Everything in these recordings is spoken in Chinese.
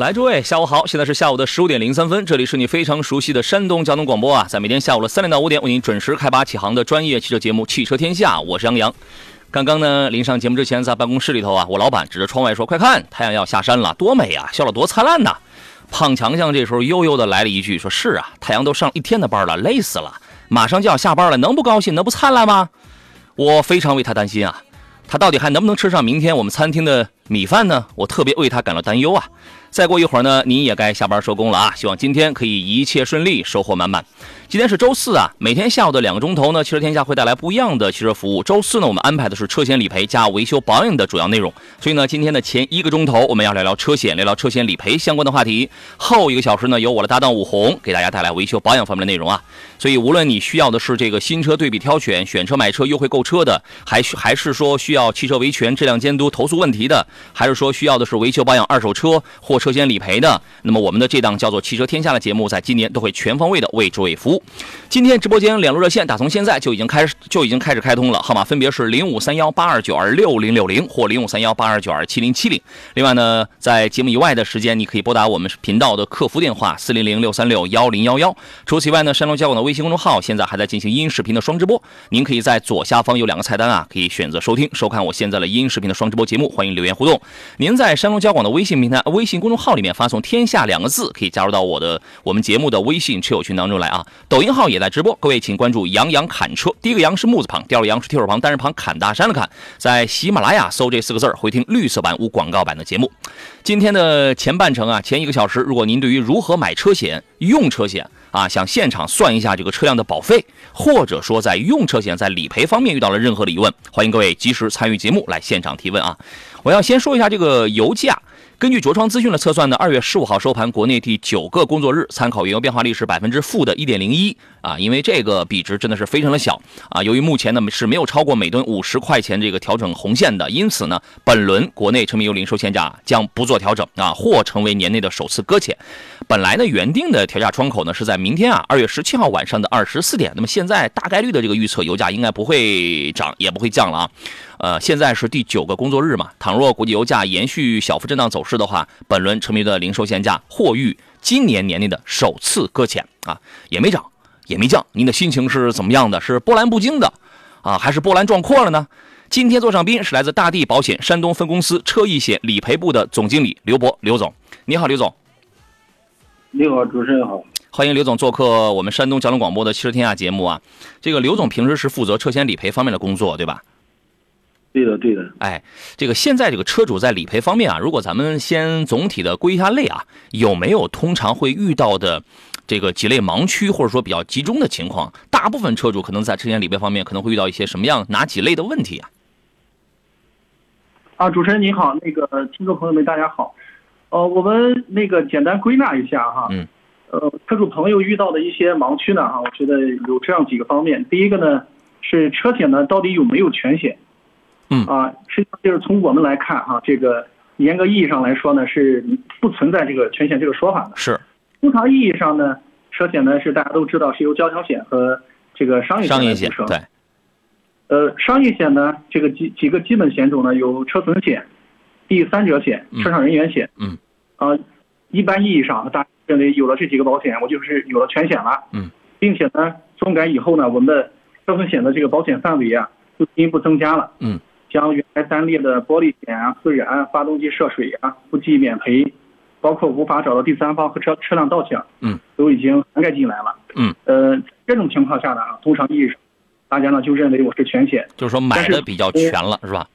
来，诸位，下午好！现在是下午的十五点零三分，这里是你非常熟悉的山东交通广播啊，在每天下午的三点到五点，为您准时开拔起航的专业汽车节目《汽车天下》，我是杨洋。刚刚呢，临上节目之前，在办公室里头啊，我老板指着窗外说：“快看，太阳要下山了，多美啊，笑得多灿烂呐！”胖强强这时候悠悠的来了一句：“说是啊，太阳都上一天的班了，累死了，马上就要下班了，能不高兴，能不灿烂吗？”我非常为他担心啊，他到底还能不能吃上明天我们餐厅的米饭呢？我特别为他感到担忧啊。再过一会儿呢，您也该下班收工了啊！希望今天可以一切顺利，收获满满。今天是周四啊，每天下午的两个钟头呢，汽车天下会带来不一样的汽车服务。周四呢，我们安排的是车险理赔加维修保养的主要内容。所以呢，今天的前一个钟头我们要聊聊车险，聊聊车险理赔相关的话题。后一个小时呢，由我的搭档武红给大家带来维修保养方面的内容啊。所以无论你需要的是这个新车对比挑选、选车买车优惠购车的，还还是说需要汽车维权、质量监督、投诉问题的，还是说需要的是维修保养二手车或车险理赔的，那么我们的这档叫做《汽车天下》的节目，在今年都会全方位的为诸位服务。今天直播间两路热线打从现在就已经开始就已经开始开通了，号码分别是零五三幺八二九二六零六零或零五三幺八二九二七零七零。另外呢，在节目以外的时间，你可以拨打我们频道的客服电话四零零六三六幺零幺幺。除此以外呢，山东交广的微信公众号现在还在进行音视频的双直播，您可以在左下方有两个菜单啊，可以选择收听收看我现在的音视频的双直播节目，欢迎留言互动。您在山东交广的微信平台微信公众号里面发送“天下”两个字，可以加入到我的我们节目的微信车友群当中来啊。抖音号也在直播，各位请。关注杨洋侃车，第一个杨是木字旁，第二个杨是提手旁，单人旁，侃大山的侃。在喜马拉雅搜这四个字儿，回听绿色版无广告版的节目。今天的前半程啊，前一个小时，如果您对于如何买车险、用车险啊，想现场算一下这个车辆的保费，或者说在用车险在理赔方面遇到了任何的疑问，欢迎各位及时参与节目来现场提问啊。我要先说一下这个油价。根据卓创资讯的测算呢，二月十五号收盘，国内第九个工作日参考原油变化率是百分之负的一点零一啊，因为这个比值真的是非常的小啊。由于目前呢是没有超过每吨五十块钱这个调整红线的，因此呢，本轮国内成品油零售限价将不做调整啊，或成为年内的首次搁浅。本来呢原定的调价窗口呢是在明天啊，二月十七号晚上的二十四点。那么现在大概率的这个预测，油价应该不会涨，也不会降了啊。呃，现在是第九个工作日嘛，倘若国际油价延续小幅震荡走势的话，本轮成品的零售限价或遇今年年内的首次搁浅啊，也没涨，也没降，您的心情是怎么样的？是波澜不惊的啊，还是波澜壮阔了呢？今天坐上宾是来自大地保险山东分公司车易险理赔部的总经理刘博，刘总，你好，刘总。你好，主持人好，欢迎刘总做客我们山东交通广播的汽车天下节目啊。这个刘总平时是负责车险理赔方面的工作，对吧？对的，对的。哎，这个现在这个车主在理赔方面啊，如果咱们先总体的归一下类啊，有没有通常会遇到的这个几类盲区，或者说比较集中的情况？大部分车主可能在车险理赔方面可能会遇到一些什么样哪几类的问题啊？啊，主持人您好，那个听众朋友们大家好，呃，我们那个简单归纳一下哈，嗯，呃，车主朋友遇到的一些盲区呢哈，我觉得有这样几个方面，第一个呢是车险呢到底有没有全险？嗯啊，实际上就是从我们来看啊，这个严格意义上来说呢，是不存在这个全险这个说法的。是，通常意义上呢，车险呢是大家都知道是由交强险和这个商业商业险组成。对。呃，商业险呢，这个几几个基本险种呢，有车损险、第三者险、车上人员险。嗯。啊，一般意义上，大家认为有了这几个保险，我就是有了全险了。嗯。并且呢，综改以后呢，我们的车损险的这个保险范围啊，就进一步增加了。嗯。将原来单列的玻璃险啊、自燃、发动机涉水啊、不计免赔，包括无法找到第三方和车车辆盗抢，嗯，都已经涵盖进来了。嗯，呃，这种情况下呢，啊，通常意义上，大家呢就认为我是全险，就是说买的比较全了，是吧？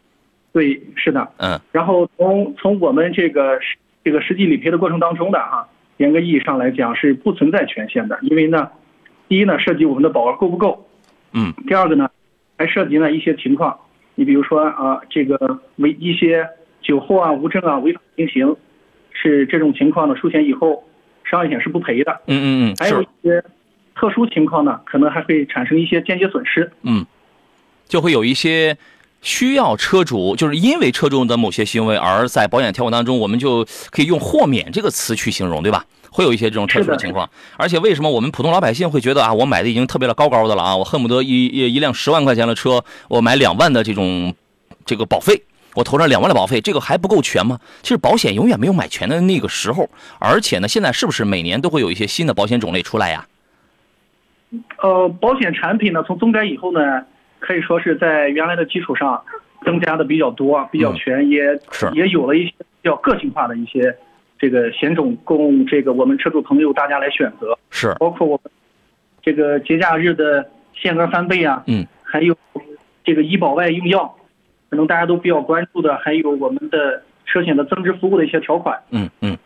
对，是的。嗯。然后从从我们这个这个实际理赔的过程当中的哈，严格意义上来讲是不存在全险的，因为呢，第一呢涉及我们的保额够不够，嗯，第二个呢，还涉及呢一些情况。你比如说啊，这个违一些酒后啊、无证啊、违法行刑，是这种情况呢出险以后，商业险是不赔的。嗯嗯嗯，还有一些特殊情况呢，可能还会产生一些间接损失。嗯，就会有一些需要车主，就是因为车主的某些行为，而在保险条款当中，我们就可以用豁免这个词去形容，对吧？会有一些这种特殊的情况。而且为什么我们普通老百姓会觉得啊，我买的已经特别的高高的了啊，我恨不得一一一辆十万块钱的车，我买两万的这种这个保费，我投上两万的保费，这个还不够全吗？其实保险永远没有买全的那个时候，而且呢，现在是不是每年都会有一些新的保险种类出来呀？呃，保险产品呢，从增改以后呢，可以说是在原来的基础上增加的比较多、比较全，也是也有了一些比较个性化的一些这个险种供这个我们车主朋友大家来选择，是，包括我们这个节假日的限额翻倍啊，嗯，还有这个医保外用药，可能大家都比较关注的，还有我们的车险的增值服务的一些条款，嗯嗯。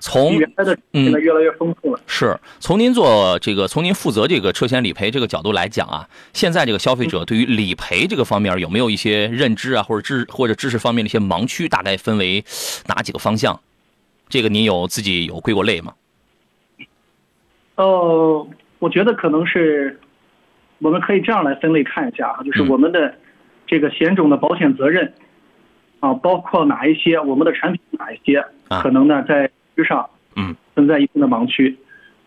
从原来的现在越来越丰富了。是从您做这个，从您负责这个车险理赔这个角度来讲啊，现在这个消费者对于理赔这个方面有没有一些认知啊，或者知或者知识方面的一些盲区？大概分为哪几个方向？这个您有自己有归过类吗？呃，我觉得可能是我们可以这样来分类看一下啊，就是我们的这个险种的保险责任啊，包括哪一些，我们的产品哪一些，可能呢在之上嗯。存在一定的盲区。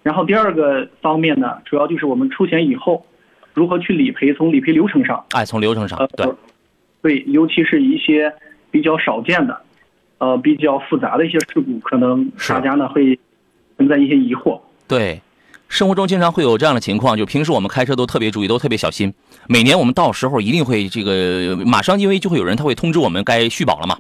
然后第二个方面呢，主要就是我们出险以后如何去理赔，从理赔流程上，哎，从流程上，对，对，尤其是一些比较少见的，呃，比较复杂的一些事故，可能大家呢会存在一些疑惑。对。生活中经常会有这样的情况，就平时我们开车都特别注意，都特别小心。每年我们到时候一定会这个马上，因为就会有人他会通知我们该续保了嘛。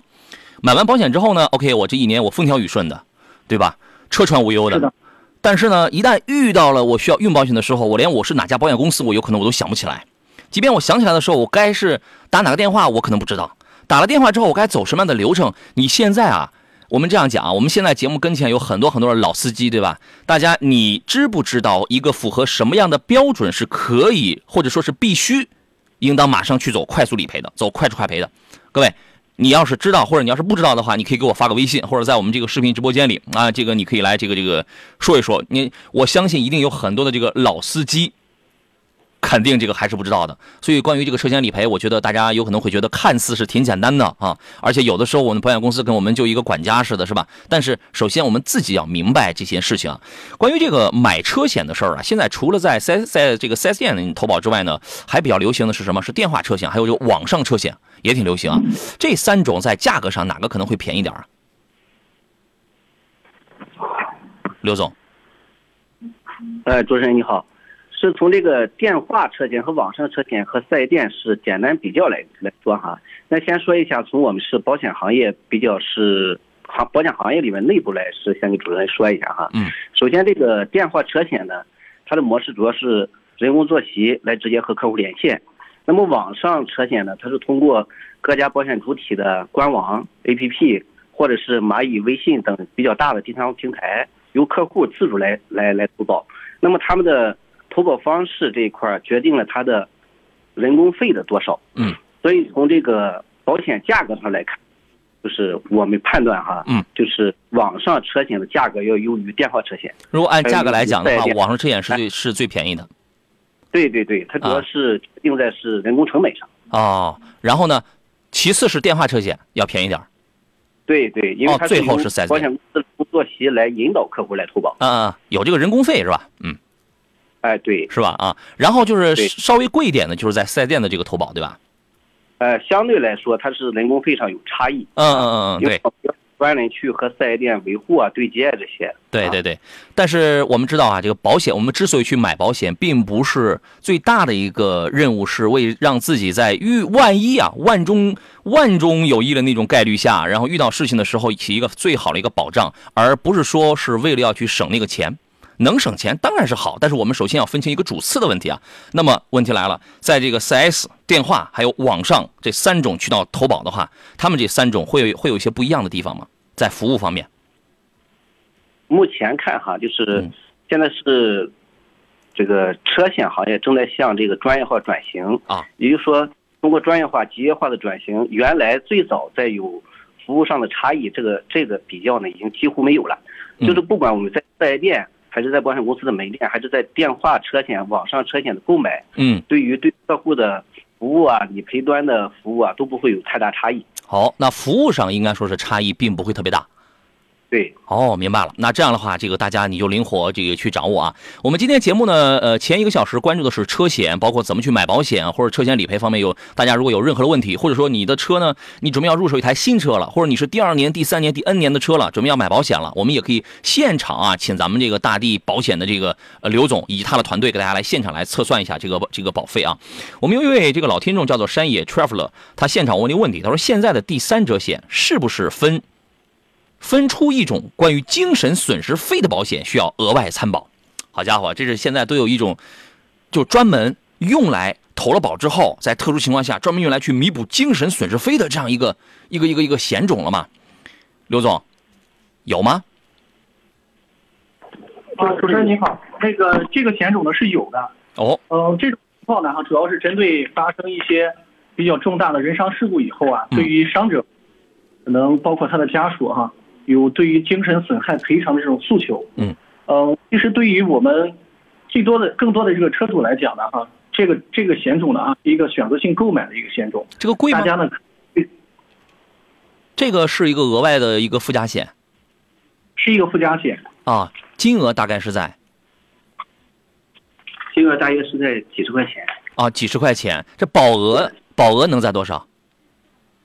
买完保险之后呢，OK，我这一年我风调雨顺的，对吧？车船无忧的。但是呢，一旦遇到了我需要运保险的时候，我连我是哪家保险公司，我有可能我都想不起来。即便我想起来的时候，我该是打哪个电话，我可能不知道。打了电话之后，我该走什么样的流程？你现在啊？我们这样讲啊，我们现在节目跟前有很多很多的老司机，对吧？大家你知不知道一个符合什么样的标准是可以或者说是必须，应当马上去走快速理赔的，走快速快赔的？各位，你要是知道或者你要是不知道的话，你可以给我发个微信，或者在我们这个视频直播间里啊，这个你可以来这个这个说一说。你我相信一定有很多的这个老司机。肯定这个还是不知道的，所以关于这个车险理赔，我觉得大家有可能会觉得看似是挺简单的啊，而且有的时候我们保险公司跟我们就一个管家似的，是吧？但是首先我们自己要明白这些事情啊。关于这个买车险的事儿啊，现在除了在在在这个四 S 店投保之外呢，还比较流行的是什么？是电话车险，还有就网上车险也挺流行啊。这三种在价格上哪个可能会便宜点啊？刘总，哎，主持人你好。是从这个电话车险和网上车险和四 S 店是简单比较来来说哈。那先说一下，从我们是保险行业比较是行保险行业里面内部来是先给主任说一下哈。嗯。首先，这个电话车险呢，它的模式主要是人工坐席来直接和客户连线。那么网上车险呢，它是通过各家保险主体的官网、APP 或者是蚂蚁微信等比较大的第三方平台，由客户自主来来来投保。那么他们的投保方式这一块决定了它的人工费的多少。嗯，所以从这个保险价格上来看，就是我们判断哈，嗯，就是网上车险的价格要优于电话车险。如果按价格来讲的话，网上车险是最是最便宜的。对对对，它主要是定在是人工成本上。哦，然后呢，其次是电话车险要便宜点。对对，因为它最后是保险公司工作席来引导客户来投保。嗯嗯，有这个人工费是吧？嗯。哎，对，是吧？啊，然后就是稍微贵一点的，就是在四 S 店的这个投保，对吧？呃，相对来说，它是人工费上有差异。嗯嗯嗯嗯，对。专人去和四 S 店维护啊、对接啊这些。对对对。但是我们知道啊，这个保险，我们之所以去买保险，并不是最大的一个任务，是为让自己在遇万一啊、万中万中有一的那种概率下，然后遇到事情的时候起一个最好的一个保障，而不是说是为了要去省那个钱。能省钱当然是好，但是我们首先要分清一个主次的问题啊。那么问题来了，在这个 4S 电话还有网上这三种渠道投保的话，他们这三种会有会有一些不一样的地方吗？在服务方面？目前看哈，就是现在是这个车险行业正在向这个专业化转型啊，也就是说通过专业化、集约化的转型，原来最早在有服务上的差异，这个这个比较呢已经几乎没有了。就是不管我们在四 S 店。还是在保险公司的门店，还是在电话车险、网上车险的购买，嗯，对于对客户的服务啊、理赔端的服务啊，都不会有太大差异。好，那服务上应该说是差异并不会特别大。对，哦，明白了。那这样的话，这个大家你就灵活这个去掌握啊。我们今天节目呢，呃，前一个小时关注的是车险，包括怎么去买保险或者车险理赔方面有。大家如果有任何的问题，或者说你的车呢，你准备要入手一台新车了，或者你是第二年、第三年、第 N 年的车了，准备要买保险了，我们也可以现场啊，请咱们这个大地保险的这个呃刘总以及他的团队给大家来现场来测算一下这个这个保费啊。我们有一位这个老听众叫做山野 Traveler，他现场问一个问题，他说现在的第三者险是不是分？分出一种关于精神损失费的保险需要额外参保，好家伙，这是现在都有一种，就专门用来投了保之后，在特殊情况下专门用来去弥补精神损失费的这样一个一个一个一个险种了嘛？刘总，有吗？啊，主持人您好，那个这个险种呢是有的哦，嗯，这种情况呢哈，主要是针对发生一些比较重大的人伤事故以后啊，对于伤者，可能包括他的家属哈。有对于精神损害赔偿的这种诉求，嗯，呃，其实对于我们最多的、更多的这个车主来讲呢，哈，这个这个险种呢啊，一个选择性购买的一个险种，这个贵吗？大家呢，这个是一个额外的一个附加险，是一个附加险。啊，金额大概是在，金额大约是在几十块钱。啊，几十块钱，这保额保额能在多少？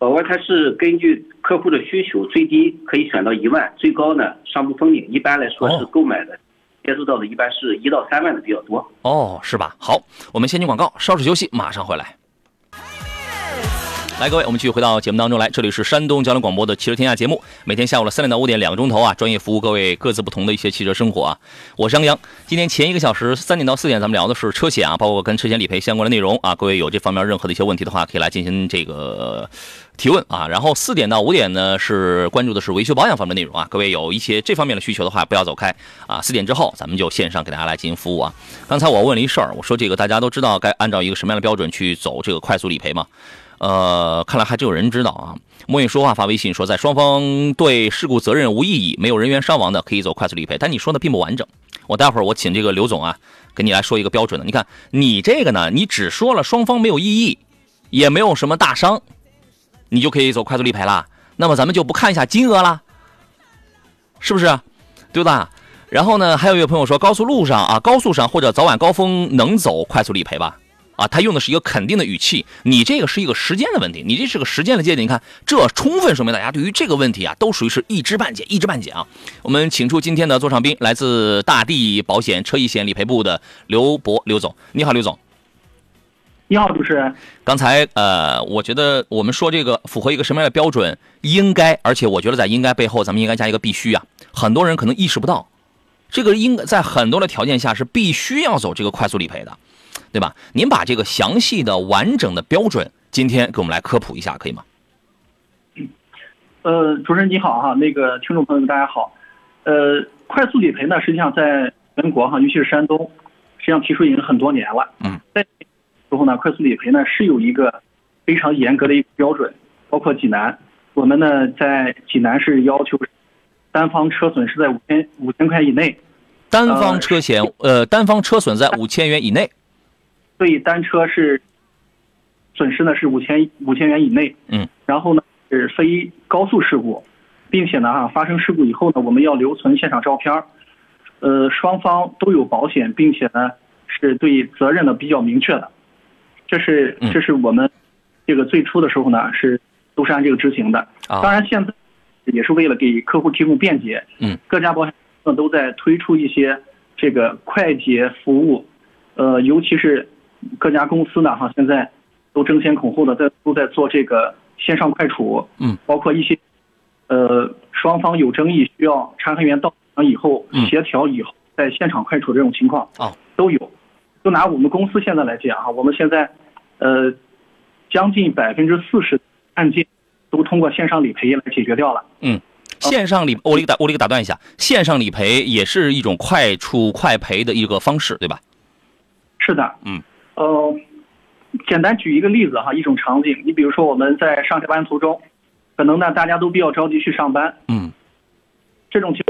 保额它是根据客户的需求，最低可以选到一万，最高呢上不封顶。一般来说是购买的，接触到的一般是一到三万的比较多。哦，是吧？好，我们先进广告，稍事休息，马上回来。来，各位，我们继续回到节目当中来。这里是山东交通广播的汽车天下节目，每天下午的三点到五点，两个钟头啊，专业服务各位各自不同的一些汽车生活啊。我是杨洋。今天前一个小时三点到四点，咱们聊的是车险啊，包括跟车险理赔相关的内容啊。各位有这方面任何的一些问题的话，可以来进行这个提问啊。然后四点到五点呢，是关注的是维修保养方面内容啊。各位有一些这方面的需求的话，不要走开啊。四点之后，咱们就线上给大家来进行服务啊。刚才我问了一事儿，我说这个大家都知道该按照一个什么样的标准去走这个快速理赔吗？呃，看来还真有人知道啊！莫影说话发微信说，在双方对事故责任无异议、没有人员伤亡的，可以走快速理赔。但你说的并不完整，我待会儿我请这个刘总啊，给你来说一个标准的。你看你这个呢，你只说了双方没有异议，也没有什么大伤，你就可以走快速理赔了。那么咱们就不看一下金额了，是不是？对吧？然后呢，还有一位朋友说，高速路上啊，高速上或者早晚高峰能走快速理赔吧？啊，他用的是一个肯定的语气，你这个是一个时间的问题，你这是个时间的界定。你看，这充分说明大家对于这个问题啊，都属于是一知半解，一知半解啊。我们请出今天的座上宾，来自大地保险车易险理赔部的刘博刘总，你好，刘总。你好，主持人。刚才呃，我觉得我们说这个符合一个什么样的标准？应该，而且我觉得在应该背后，咱们应该加一个必须啊。很多人可能意识不到，这个应在很多的条件下是必须要走这个快速理赔的。对吧？您把这个详细的、完整的标准，今天给我们来科普一下，可以吗？呃，主持人你好哈，那个听众朋友们大家好。呃，快速理赔呢，实际上在全国哈，尤其是山东，实际上提出已经很多年了。嗯。在之后呢，快速理赔呢是有一个非常严格的一个标准，包括济南，我们呢在济南是要求单方车损是在五千五千块以内。单方车险呃，单方车损在五千元以内。所以单车是损失呢是五千五千元以内，嗯，然后呢是非高速事故，并且呢哈发生事故以后呢，我们要留存现场照片呃双方都有保险，并且呢是对责任呢比较明确的，这是这是我们这个最初的时候呢是都是按这个执行的，当然现在也是为了给客户提供便捷，嗯，各家保险公司都在推出一些这个快捷服务，呃尤其是。各家公司呢，哈，现在都争先恐后的在都在做这个线上快处，嗯，包括一些，呃，双方有争议需要查勘员到场以后协调以后，在现场快处这种情况啊都有。就拿我们公司现在来讲哈，我们现在，呃，将近百分之四十案件都通过线上理赔来解决掉了。嗯，线上理我给打我给打断一下，线上理赔也是一种快出快赔的一个方式，对吧？是的，嗯。呃，简单举一个例子哈，一种场景，你比如说我们在上下班途中，可能呢大家都比较着急去上班，嗯，这种情，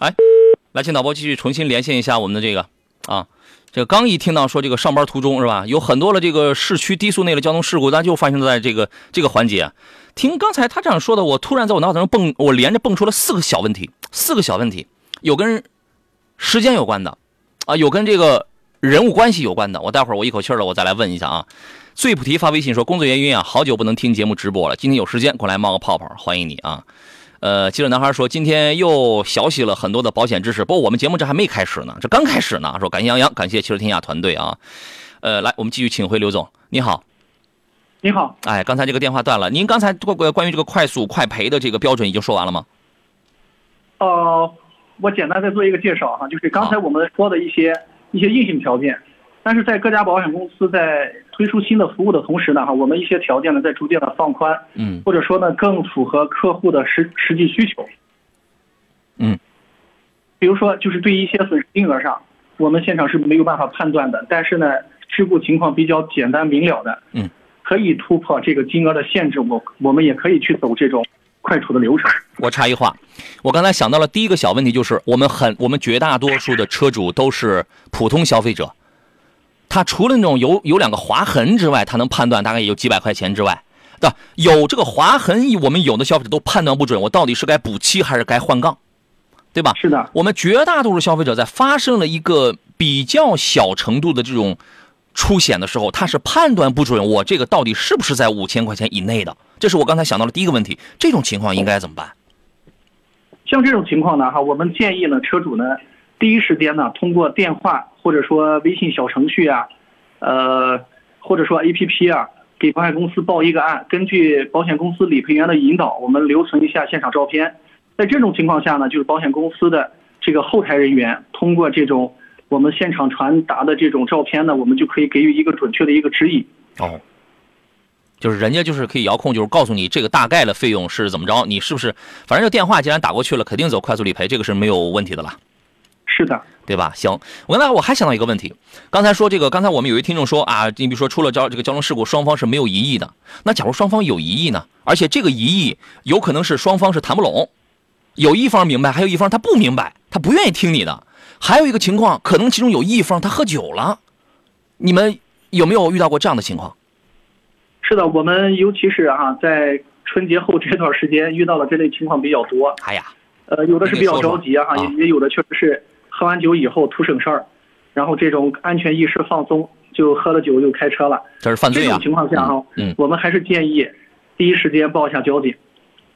哎，来，请导播继续重新连线一下我们的这个，啊。这个刚一听到说这个上班途中是吧，有很多的这个市区低速内的交通事故，那就发生在这个这个环节。听刚才他这样说的，我突然在我脑海中蹦，我连着蹦出了四个小问题，四个小问题，有跟时间有关的，啊，有跟这个人物关系有关的。我待会儿我一口气儿了，我再来问一下啊。最菩提发微信说，工作原因啊，好久不能听节目直播了，今天有时间过来冒个泡泡，欢迎你啊。呃，记者男孩说，今天又学习了很多的保险知识。不过我们节目这还没开始呢，这刚开始呢。说感谢杨洋，感谢汽车天下团队啊。呃，来，我们继续请回刘总，你好。你好。哎，刚才这个电话断了。您刚才关关于这个快速快赔的这个标准已经说完了吗？呃，我简单再做一个介绍哈，就是刚才我们说的一些一些硬性条件。但是在各家保险公司在推出新的服务的同时呢，哈，我们一些条件呢在逐渐的放宽，嗯，或者说呢更符合客户的实实际需求，嗯，比如说就是对于一些损失金额上，我们现场是没有办法判断的，但是呢事故情况比较简单明了的，嗯，可以突破这个金额的限制，我我们也可以去走这种快处的流程。我插一话，我刚才想到了第一个小问题就是我们很我们绝大多数的车主都是普通消费者。他除了那种有有两个划痕之外，他能判断大概也就几百块钱之外，的？有这个划痕，我们有的消费者都判断不准，我到底是该补漆还是该换杠，对吧？是的。我们绝大多数消费者在发生了一个比较小程度的这种出险的时候，他是判断不准我这个到底是不是在五千块钱以内的。这是我刚才想到的第一个问题。这种情况应该怎么办？像这种情况呢，哈，我们建议呢，车主呢。第一时间呢，通过电话或者说微信小程序啊，呃，或者说 A P P 啊，给保险公司报一个案，根据保险公司理赔员的引导，我们留存一下现场照片。在这种情况下呢，就是保险公司的这个后台人员通过这种我们现场传达的这种照片呢，我们就可以给予一个准确的一个指引。哦，就是人家就是可以遥控，就是告诉你这个大概的费用是怎么着，你是不是？反正这电话既然打过去了，肯定走快速理赔，这个是没有问题的了。是的，对吧？行，我刚才我还想到一个问题，刚才说这个，刚才我们有一听众说啊，你比如说出了交这个交通事故，双方是没有异议的。那假如双方有异议呢？而且这个异议有可能是双方是谈不拢，有一方明白，还有一方他不明白，他不愿意听你的。还有一个情况，可能其中有一方他喝酒了，你们有没有遇到过这样的情况？是的，我们尤其是啊，在春节后这段时间遇到了这类情况比较多。哎呀，呃，有的是比较着急啊，也也有的确实是。喝完酒以后图省事儿，然后这种安全意识放松，就喝了酒就开车了。这是犯罪啊！这种情况下哈，嗯，我们还是建议第一时间报一下交警，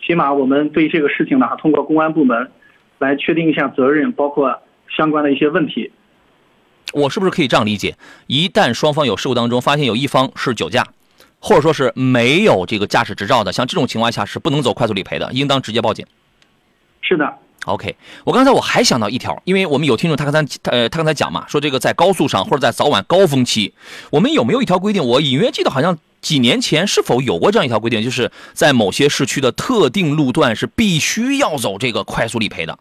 起码我们对这个事情呢，通过公安部门来确定一下责任，包括相关的一些问题。我是不是可以这样理解？一旦双方有事故当中发现有一方是酒驾，或者说是没有这个驾驶执照的，像这种情况下是不能走快速理赔的，应当直接报警。是的。OK，我刚才我还想到一条，因为我们有听众他刚才呃他刚才讲嘛，说这个在高速上或者在早晚高峰期，我们有没有一条规定？我隐约记得好像几年前是否有过这样一条规定，就是在某些市区的特定路段是必须要走这个快速理赔的。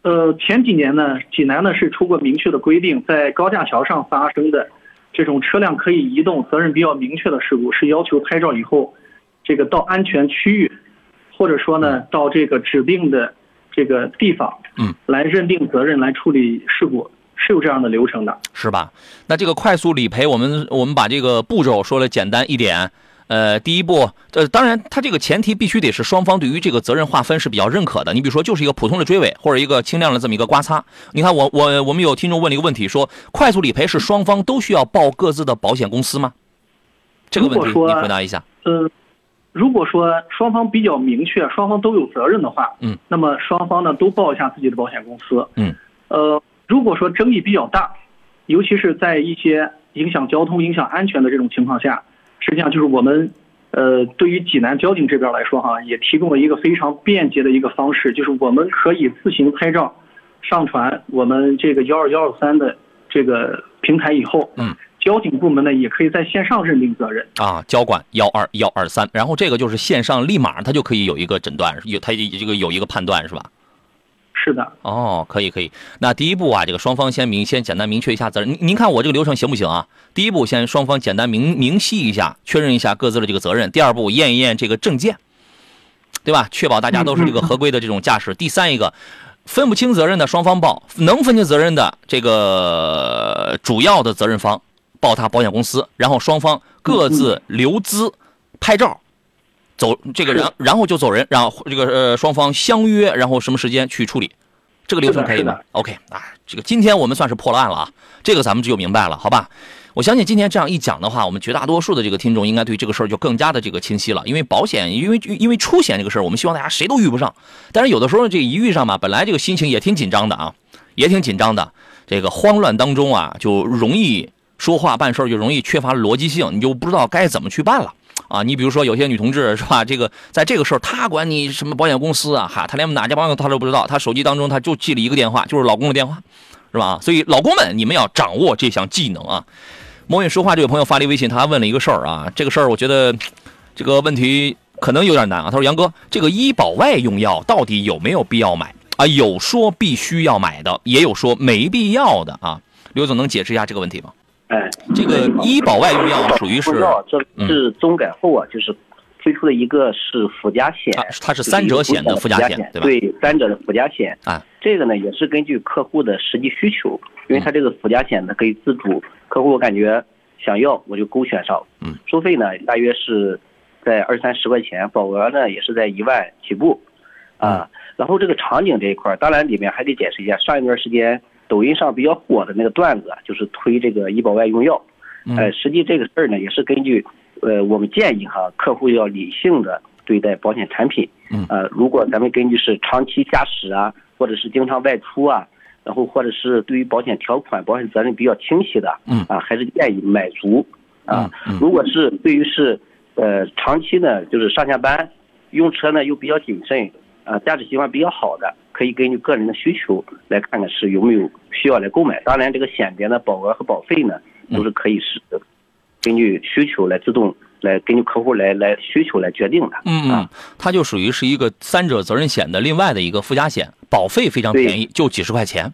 呃，前几年呢，济南呢是出过明确的规定，在高架桥上发生的这种车辆可以移动、责任比较明确的事故，是要求拍照以后，这个到安全区域。或者说呢，到这个指定的这个地方，嗯，来认定责任，来处理事故，是有这样的流程的，是吧？那这个快速理赔，我们我们把这个步骤说的简单一点，呃，第一步，呃，当然，它这个前提必须得是双方对于这个责任划分是比较认可的。你比如说，就是一个普通的追尾或者一个轻量的这么一个刮擦。你看，我我我们有听众问了一个问题，说快速理赔是双方都需要报各自的保险公司吗？这个问题你回答一下。嗯。如果说双方比较明确，双方都有责任的话，嗯，那么双方呢都报一下自己的保险公司，嗯，呃，如果说争议比较大，尤其是在一些影响交通、影响安全的这种情况下，实际上就是我们，呃，对于济南交警这边来说哈，也提供了一个非常便捷的一个方式，就是我们可以自行拍照，上传我们这个幺二幺二三的这个平台以后，嗯。交警部门呢，也可以在线上认定责任啊，交管幺二幺二三，然后这个就是线上立马他就可以有一个诊断，有他这个有一个判断是吧？是的。哦，可以可以。那第一步啊，这个双方先明先简单明确一下责任。您您看我这个流程行不行啊？第一步先双方简单明明细一下，确认一下各自的这个责任。第二步验一验这个证件，对吧？确保大家都是这个合规的这种驾驶。第三一个。分不清责任的双方报，能分清责任的这个主要的责任方报他保险公司，然后双方各自留资拍照，走这个然然后就走人，然后这个呃双方相约，然后什么时间去处理，这个流程可以吗？OK 啊，这个今天我们算是破了案了啊，这个咱们就明白了，好吧？我相信今天这样一讲的话，我们绝大多数的这个听众应该对这个事儿就更加的这个清晰了。因为保险，因为因为出险这个事儿，我们希望大家谁都遇不上。但是有的时候这一遇上吧，本来这个心情也挺紧张的啊，也挺紧张的。这个慌乱当中啊，就容易说话办事就容易缺乏逻辑性，你就不知道该怎么去办了啊。你比如说有些女同志是吧？这个在这个事儿，她管你什么保险公司啊？哈，她连哪家保险她都不知道，她手机当中她就记了一个电话，就是老公的电话，是吧？所以老公们，你们要掌握这项技能啊。魔芋说话这位朋友发了微信，他还问了一个事儿啊，这个事儿我觉得这个问题可能有点难啊。他说：“杨哥，这个医保外用药到底有没有必要买啊？有说必须要买的，也有说没必要的啊。”刘总能解释一下这个问题吗？哎，这个医保外用药属于是这是中改后啊，就是推出的一个是附加险，它是三者险的附加险，对吧？对，三者的附加险啊，这个呢也是根据客户的实际需求，因为它这个附加险呢可以自主。客户感觉想要，我就勾选上。嗯，收费呢大约是在二三十块钱，保额呢也是在一万起步。啊，然后这个场景这一块，当然里面还得解释一下，上一段时间抖音上比较火的那个段子，就是推这个医保外用药。呃，实际这个事儿呢，也是根据呃我们建议哈，客户要理性的对待保险产品。嗯。呃，如果咱们根据是长期驾驶啊，或者是经常外出啊。然后或者是对于保险条款、保险责任比较清晰的，嗯啊，还是建议买足啊。如果是对于是呃长期呢，就是上下班用车呢又比较谨慎，啊，驾驶习惯比较好的，可以根据个人的需求来看看是有没有需要来购买。当然，这个险别的保额和保费呢，都是可以是根据需求来自动来根据客户来来需求来决定的。嗯嗯，它就属于是一个三者责任险的另外的一个附加险。保费非常便宜，就几十块钱。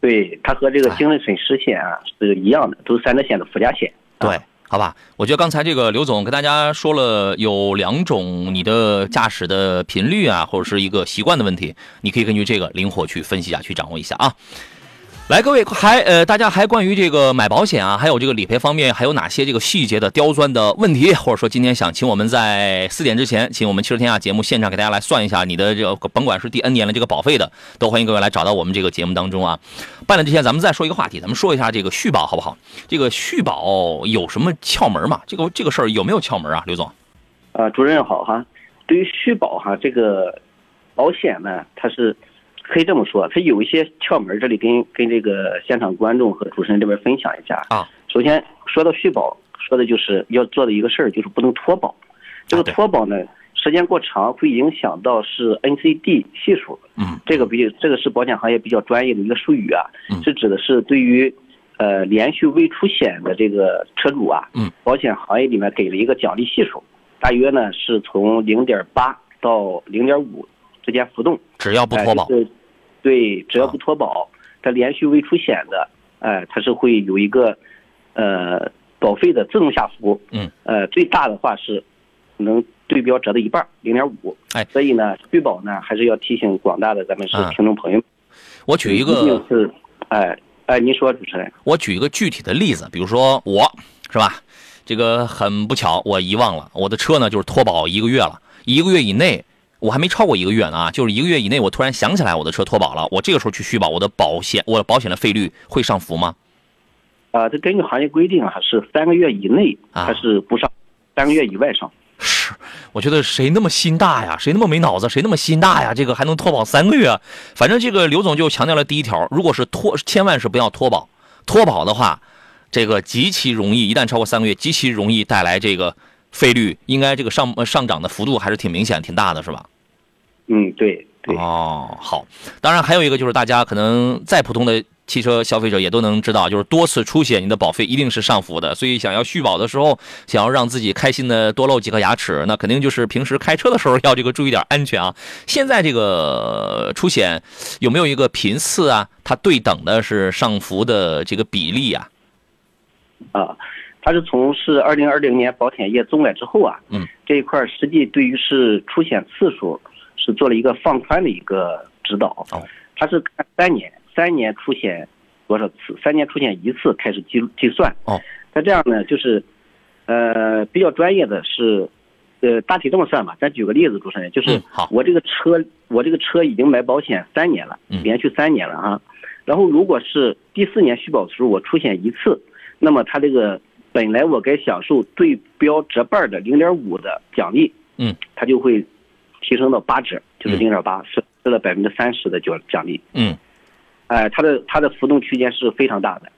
对，它和这个精神损失险啊是一样的，都是三者险的附加险。对，好吧，我觉得刚才这个刘总跟大家说了有两种你的驾驶的频率啊，或者是一个习惯的问题，你可以根据这个灵活去分析啊，去掌握一下啊。来，各位还呃，大家还关于这个买保险啊，还有这个理赔方面，还有哪些这个细节的刁钻的问题，或者说今天想请我们在四点之前，请我们汽车天下节目现场给大家来算一下你的这个甭管是第 N 年的这个保费的，都欢迎各位来找到我们这个节目当中啊。办了之前，咱们再说一个话题，咱们说一下这个续保好不好？这个续保有什么窍门吗？这个这个事儿有没有窍门啊，刘总？啊，主任好哈。对于续保哈，这个保险呢，它是。可以这么说，它有一些窍门，这里跟跟这个现场观众和主持人这边分享一下啊。首先说到续保，说的就是要做的一个事儿，就是不能脱保。这个脱保呢，时间过长会影响到是 NCD 系数。嗯。这个比这个是保险行业比较专业的一个术语啊。嗯。是指的是对于呃连续未出险的这个车主啊。嗯。保险行业里面给了一个奖励系数，大约呢是从零点八到零点五之间浮动。只要不脱保。对，只要不脱保，它连续未出险的，哎，它是会有一个，呃，保费的自动下浮。嗯。呃，最大的话是，能对标折的一半，零点五。哎。所以呢，续保呢，还是要提醒广大的咱们是听众朋友。我举一个。是，哎哎，您说，主持人。我举一个具体的例子，比如说我，是吧？这个很不巧，我遗忘了我的车呢，就是脱保一个月了，一个月以内。我还没超过一个月呢啊，就是一个月以内，我突然想起来我的车脱保了，我这个时候去续保，我的保险，我的保险的费率会上浮吗？啊，这根据行业规定啊，是三个月以内还是不上，三个月以外上。是，我觉得谁那么心大呀？谁那么没脑子？谁那么心大呀？这个还能脱保三个月？反正这个刘总就强调了第一条，如果是脱，千万是不要脱保。脱保的话，这个极其容易，一旦超过三个月，极其容易带来这个。费率应该这个上上涨的幅度还是挺明显、挺大的，是吧？嗯，对对。哦，好。当然还有一个就是大家可能再普通的汽车消费者也都能知道，就是多次出险，你的保费一定是上浮的。所以想要续保的时候，想要让自己开心的多露几颗牙齿，那肯定就是平时开车的时候要这个注意点安全啊。现在这个出险有没有一个频次啊？它对等的是上浮的这个比例啊？啊。它是从是二零二零年保险业综改之后啊，嗯，这一块实际对于是出险次数是做了一个放宽的一个指导。哦，它是看三年，三年出险多少次？三年出险一次开始计计算。哦，它这样呢，就是，呃，比较专业的是，呃，大体这么算吧。咱举个例子，主持人，就是我这个车，我这个车已经买保险三年了，连续三年了啊。然后如果是第四年续保的时候我出险一次，那么它这个本来我该享受对标折半的零点五的奖励，嗯，它就会提升到八折，就是零点八，是得了百分之三十的奖奖励。嗯，哎，它的它的浮动区间是非常大的。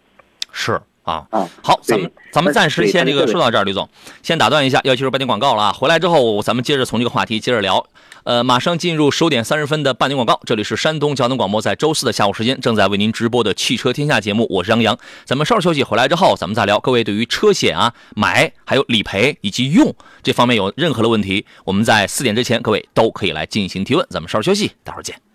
是。啊啊，好，咱们咱们暂时先这个说到这儿，吕总，先打断一下，要进入半点广告了啊。回来之后，咱们接着从这个话题接着聊。呃，马上进入十点三十分的半点广告，这里是山东交通广播，在周四的下午时间正在为您直播的汽车天下节目，我是杨洋。咱们稍事休息，回来之后咱们再聊。各位对于车险啊、买还有理赔以及用这方面有任何的问题，我们在四点之前，各位都可以来进行提问。咱们稍事休息，待会儿见。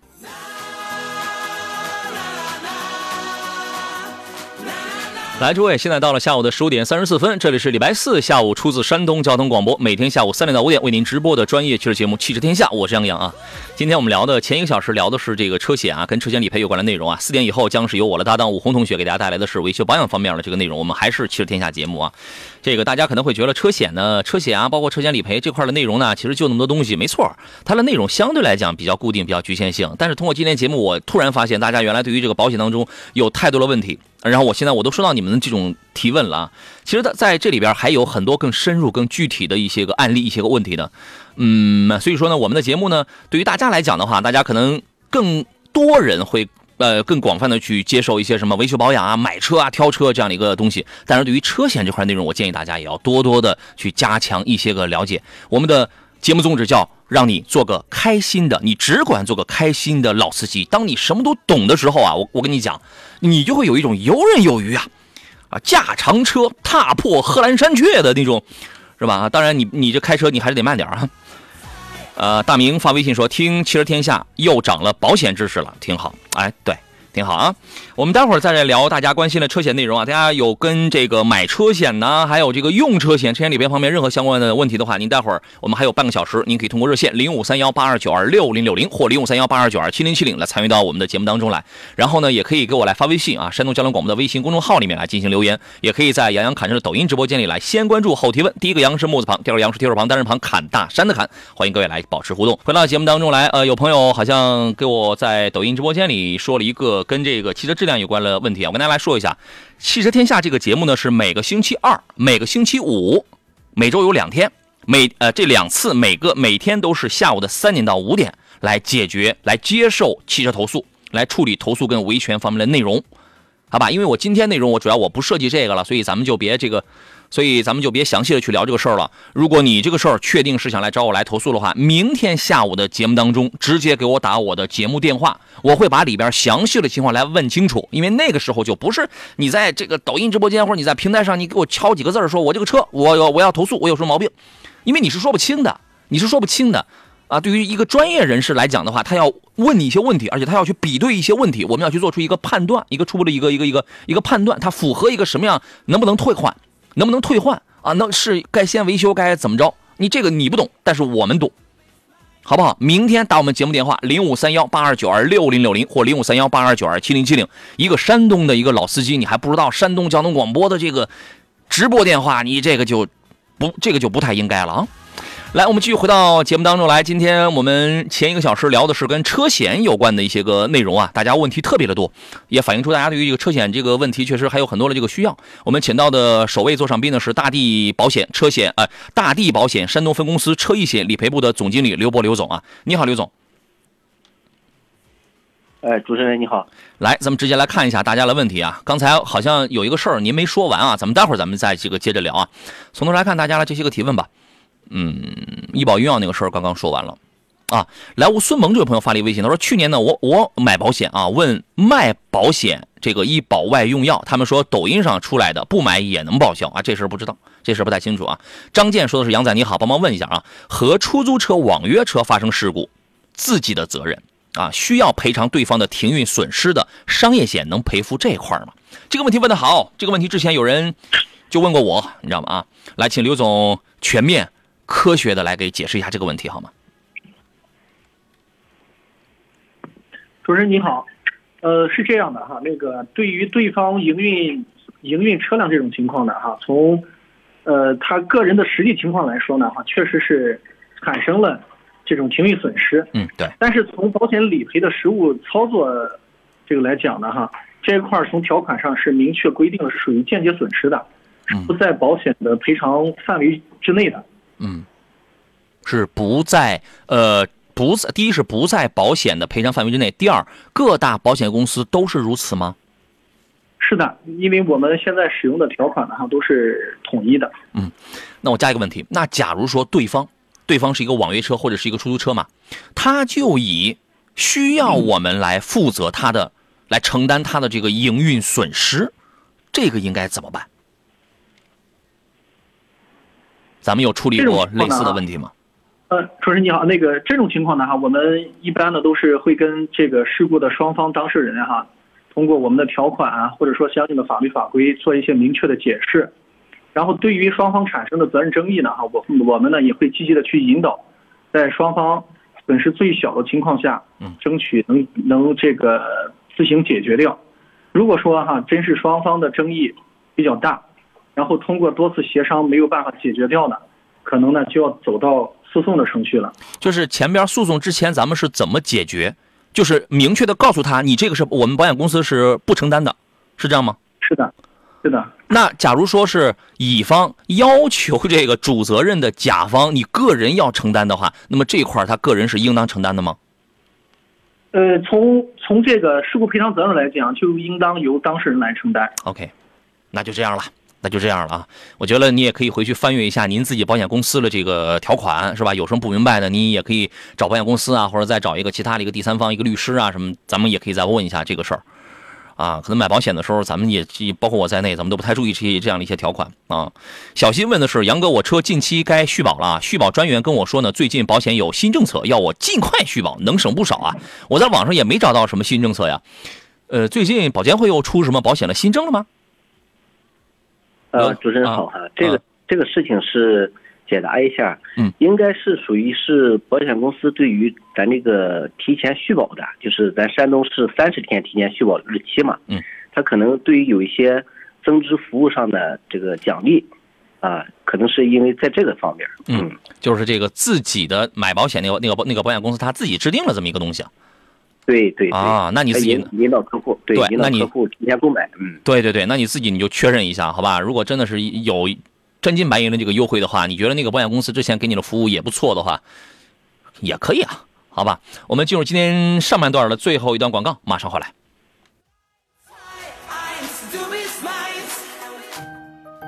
来，诸位，现在到了下午的十五点三十四分，这里是礼拜四下午出自山东交通广播，每天下午三点到五点为您直播的专业汽车节目《汽车天下》，我是杨洋啊。今天我们聊的前一个小时聊的是这个车险啊，跟车险理赔有关的内容啊。四点以后将是由我的搭档武红同学给大家带来的是维修保养方面的这个内容。我们还是汽车天下节目啊。这个大家可能会觉得车险呢，车险啊，包括车险理赔这块的内容呢，其实就那么多东西，没错，它的内容相对来讲比较固定，比较局限性。但是通过今天节目，我突然发现大家原来对于这个保险当中有太多的问题。然后我现在我都收到你们的这种提问了啊，其实在在这里边还有很多更深入、更具体的一些个案例、一些个问题的，嗯，所以说呢，我们的节目呢，对于大家来讲的话，大家可能更多人会呃更广泛的去接受一些什么维修保养啊、买车啊、挑车这样的一个东西，但是对于车险这块内容，我建议大家也要多多的去加强一些个了解。我们的节目宗旨叫。让你做个开心的，你只管做个开心的老司机。当你什么都懂的时候啊，我我跟你讲，你就会有一种游刃有余啊，啊，驾长车踏破贺兰山雀的那种，是吧？当然，你你这开车你还是得慢点啊。呃，大明发微信说，听汽车天下又涨了保险知识了，挺好。哎，对。您好啊，我们待会儿再来聊大家关心的车险内容啊。大家有跟这个买车险呢，还有这个用车险、车险理赔方面任何相关的问题的话，您待会儿我们还有半个小时，您可以通过热线零五三幺八二九二六零六零或零五三幺八二九二七零七零来参与到我们的节目当中来。然后呢，也可以给我来发微信啊，山东交通广播的微信公众号里面来进行留言，也可以在杨洋侃车的抖音直播间里来先关注后提问。第一个杨是木字旁，第二个杨是提手旁，单人旁，侃大山的侃，欢迎各位来保持互动。回到节目当中来，呃，有朋友好像给我在抖音直播间里说了一个跟这个汽车质量有关的问题啊，我跟大家来说一下，《汽车天下》这个节目呢是每个星期二、每个星期五，每周有两天，每呃这两次每个每天都是下午的三点到五点来解决、来接受汽车投诉、来处理投诉跟维权方面的内容，好吧？因为我今天内容我主要我不涉及这个了，所以咱们就别这个。所以咱们就别详细的去聊这个事儿了。如果你这个事儿确定是想来找我来投诉的话，明天下午的节目当中直接给我打我的节目电话，我会把里边详细的情况来问清楚。因为那个时候就不是你在这个抖音直播间或者你在平台上，你给我敲几个字说我这个车我我我要投诉，我有什么毛病？因为你是说不清的，你是说不清的啊。对于一个专业人士来讲的话，他要问你一些问题，而且他要去比对一些问题，我们要去做出一个判断，一个初步的一个一个一个一个判断，它符合一个什么样，能不能退款？能不能退换啊？那是该先维修，该怎么着？你这个你不懂，但是我们懂，好不好？明天打我们节目电话零五三幺八二九二六零六零或零五三幺八二九二七零七零。一个山东的一个老司机，你还不知道山东交通广播的这个直播电话，你这个就不这个就不太应该了啊。来，我们继续回到节目当中来。今天我们前一个小时聊的是跟车险有关的一些个内容啊，大家问题特别的多，也反映出大家对于这个车险这个问题确实还有很多的这个需要。我们请到的首位座上宾呢是大地保险车险呃大地保险山东分公司车易险理赔部的总经理刘博刘总啊，你好，刘总。哎，主持人你好，来，咱们直接来看一下大家的问题啊。刚才好像有一个事儿您没说完啊，咱们待会儿咱们再这个接着聊啊。从头来看大家的这些个提问吧。嗯，医保用药那个事儿刚刚说完了，啊，来无孙萌这位朋友发了一微信，他说去年呢，我我买保险啊，问卖保险这个医保外用药，他们说抖音上出来的不买也能报销啊，这事儿不知道，这事儿不太清楚啊。张健说的是杨仔你好，帮忙问一下啊，和出租车、网约车发生事故，自己的责任啊，需要赔偿对方的停运损失的商业险能赔付这一块吗？这个问题问的好，这个问题之前有人就问过我，你知道吗？啊，来，请刘总全面。科学的来给解释一下这个问题好吗？主持人你好，呃，是这样的哈，那个对于对方营运营运车辆这种情况的哈，从呃他个人的实际情况来说呢哈，确实是产生了这种停运损失。嗯，对。但是从保险理赔的实务操作这个来讲呢哈，这一块从条款上是明确规定了是属于间接损失的，是不在保险的赔偿范围之内的。嗯，是不在呃。不在，第一是不在保险的赔偿范围之内。第二，各大保险公司都是如此吗？是的，因为我们现在使用的条款呢，哈，都是统一的。嗯，那我加一个问题，那假如说对方，对方是一个网约车或者是一个出租车嘛，他就以需要我们来负责他的，来承担他的这个营运损失，这个应该怎么办？咱们有处理过类似的问题吗？呃，主持人你好，那个这种情况呢哈，我们一般呢都是会跟这个事故的双方当事人哈，通过我们的条款啊，或者说相应的法律法规做一些明确的解释，然后对于双方产生的责任争议呢哈，我我们呢也会积极的去引导，在双方损失最小的情况下，嗯，争取能能这个自行解决掉。如果说哈真是双方的争议比较大，然后通过多次协商没有办法解决掉呢，可能呢就要走到。诉讼的程序了，就是前边诉讼之前，咱们是怎么解决？就是明确的告诉他，你这个是我们保险公司是不承担的，是这样吗？是的，是的。那假如说是乙方要求这个主责任的甲方，你个人要承担的话，那么这块他个人是应当承担的吗？呃，从从这个事故赔偿责任来讲，就应当由当事人来承担。OK，那就这样了。那就这样了啊！我觉得你也可以回去翻阅一下您自己保险公司的这个条款，是吧？有什么不明白的，你也可以找保险公司啊，或者再找一个其他的一个第三方一个律师啊什么，咱们也可以再问一下这个事儿啊。可能买保险的时候，咱们也包括我在内，咱们都不太注意这些这样的一些条款啊。小新问的是：杨哥，我车近期该续保了，续保专员跟我说呢，最近保险有新政策，要我尽快续保，能省不少啊。我在网上也没找到什么新政策呀。呃，最近保监会又出什么保险的新政了吗？呃，主持人好哈，这个这个事情是解答一下，嗯，应该是属于是保险公司对于咱这个提前续保的，就是咱山东是三十天提前续保日期嘛，嗯，他可能对于有一些增值服务上的这个奖励，啊，可能是因为在这个方面，嗯，就是这个自己的买保险那个那个那个保险公司他自己制定了这么一个东西。对对啊，那你自己引导客户，对，引导客户提前购买，嗯，对对对，那你自己你就确认一下，好吧？如果真的是有真金白银的这个优惠的话，你觉得那个保险公司之前给你的服务也不错的话，也可以啊，好吧？我们进入今天上半段的最后一段广告，马上回来。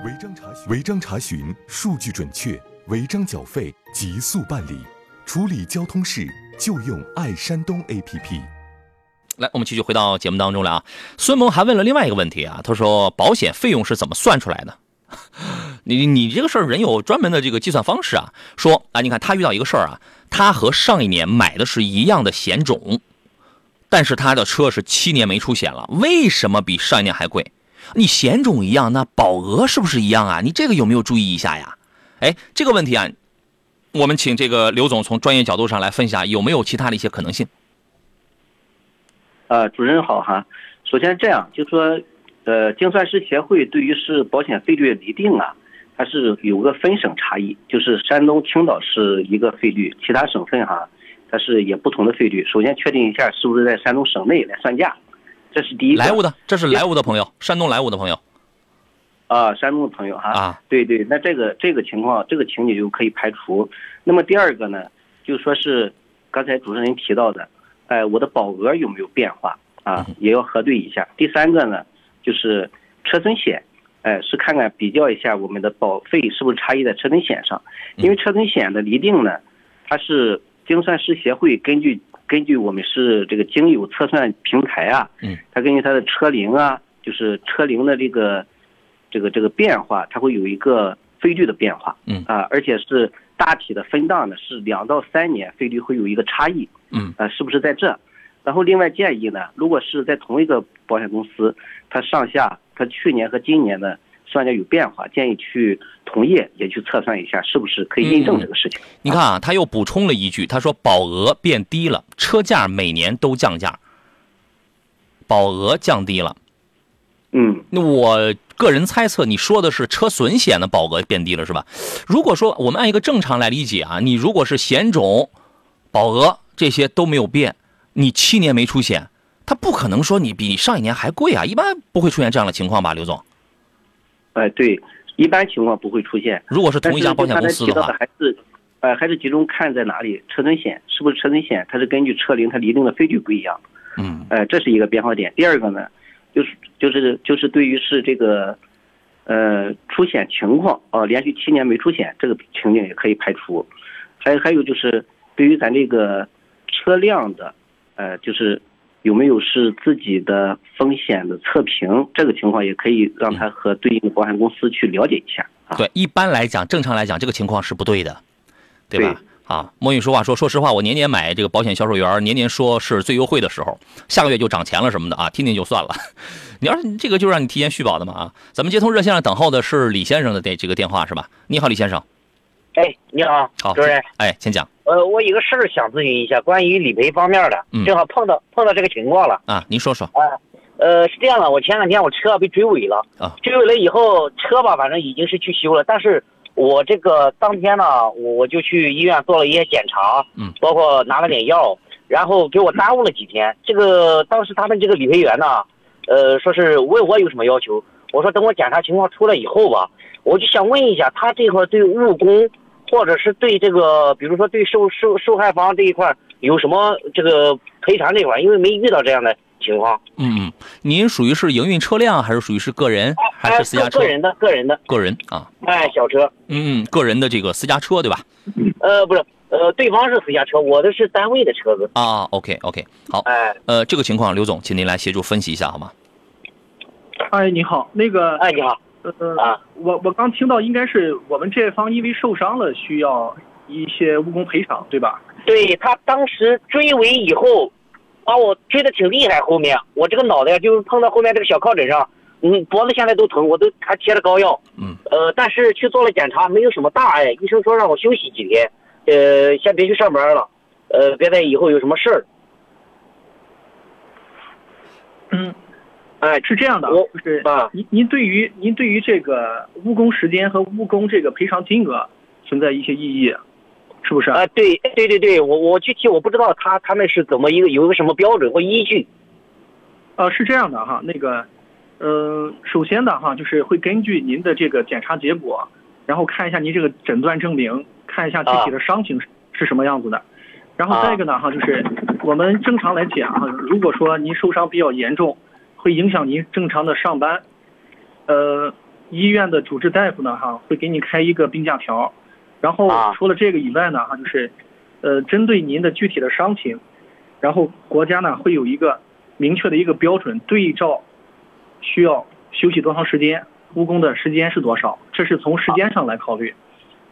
违章查询，违章查询数据准确，违章缴费急速办理，处理交通事。就用爱山东 APP。来，我们继续回到节目当中来啊。孙萌还问了另外一个问题啊，他说保险费用是怎么算出来的？你你这个事儿人有专门的这个计算方式啊。说啊，你看他遇到一个事儿啊，他和上一年买的是一样的险种，但是他的车是七年没出险了，为什么比上一年还贵？你险种一样，那保额是不是一样啊？你这个有没有注意一下呀？哎，这个问题啊。我们请这个刘总从专业角度上来分析下，有没有其他的一些可能性？呃，主任好哈。首先这样，就说，呃，精算师协会对于是保险费率厘定啊，它是有个分省差异，就是山东青岛是一个费率，其他省份哈，它是也不同的费率。首先确定一下是不是在山东省内来算价，这是第一。莱芜的，这是莱芜的朋友，山东莱芜的朋友。啊，山东的朋友哈，啊，对对，那这个这个情况，这个情景就可以排除。那么第二个呢，就说是刚才主持人提到的，哎，我的保额有没有变化啊？也要核对一下。第三个呢，就是车损险，哎，是看看比较一下我们的保费是不是差异在车损险上。因为车损险的厘定呢，它是精算师协会根据根据我们是这个经友测算平台啊，嗯，它根据它的车龄啊，就是车龄的这个。这个这个变化，它会有一个费率的变化，嗯。啊，而且是大体的分档呢，是两到三年费率会有一个差异，嗯。啊，是不是在这？然后另外建议呢，如果是在同一个保险公司，它上下它去年和今年的算价有变化，建议去同业也去测算一下，是不是可以印证这个事情？你看啊，他又补充了一句，他说保额变低了，车价每年都降价，保额降低了。嗯，那我个人猜测，你说的是车损险的保额变低了是吧？如果说我们按一个正常来理解啊，你如果是险种、保额这些都没有变，你七年没出险，它不可能说你比上一年还贵啊，一般不会出现这样的情况吧，刘总？哎，对，一般情况不会出现。如果是同一家保险公司的话，还是，呃，还是集中看在哪里？车损险是不是车损险？它是根据车龄，它厘定的费率不一样。嗯，哎，这是一个变化点。第二个呢？就是就是就是对于是这个，呃，出险情况啊，连续七年没出险，这个情景也可以排除。还还有就是对于咱这个车辆的，呃，就是有没有是自己的风险的测评，这个情况也可以让他和对应的保险公司去了解一下。啊对，一般来讲，正常来讲，这个情况是不对的，对吧？啊，莫云说话说，说实话，我年年买这个保险销售员，年年说是最优惠的时候，下个月就涨钱了什么的啊，听听就算了。你要是这个就让你提前续保的嘛啊。咱们接通热线上等候的是李先生的这这个电话是吧？你好，李先生。哎，你好，好，主任。哎，请讲。呃，我有个事儿想咨询一下，关于理赔方面的，正好碰到碰到这个情况了啊。您说说。啊，呃，是这样的，我前两天我车被追尾了啊，追尾了以后，车吧，反正已经是去修了，但是。我这个当天呢，我我就去医院做了一些检查，嗯，包括拿了点药，然后给我耽误了几天。这个当时他们这个理赔员呢，呃，说是问我有什么要求，我说等我检查情况出来以后吧，我就想问一下他这块对误工，或者是对这个，比如说对受受受害方这一块有什么这个赔偿这块，因为没遇到这样的。情况，嗯嗯，您属于是营运车辆，还是属于是个人，还是私家车？个人的，个人的，个人啊。哎，小车，嗯嗯，个人的这个私家车对吧？呃，不是，呃，对方是私家车，我的是单位的车子。啊，OK OK，好，哎，呃，这个情况，刘总，请您来协助分析一下好吗？哎，你好，那个，哎，你好，呃，啊，我我刚听到应该是我们这方因为受伤了，需要一些误工赔偿，对吧？对他当时追尾以后。把我推的挺厉害，后面我这个脑袋就是碰到后面这个小靠枕上，嗯，脖子现在都疼，我都还贴着膏药，嗯，呃，但是去做了检查，没有什么大碍，医生说让我休息几天，呃，先别去上班了，呃，别在以后有什么事儿。嗯，哎，是这样的，就是啊，您您对于您对于这个误工时间和误工这个赔偿金额存在一些异议。是不是啊？对对对对，我我具体我不知道他他们是怎么一个有一个什么标准或依据。呃，是这样的哈，那个，呃，首先呢哈，就是会根据您的这个检查结果，然后看一下您这个诊断证明，看一下具体的伤情是是什么样子的。然后再一个呢哈，就是我们正常来讲哈，如果说您受伤比较严重，会影响您正常的上班，呃，医院的主治大夫呢哈，会给你开一个病假条。然后除了这个以外呢，哈，就是，呃，针对您的具体的伤情，然后国家呢会有一个明确的一个标准，对照需要休息多长时间，误工的时间是多少，这是从时间上来考虑。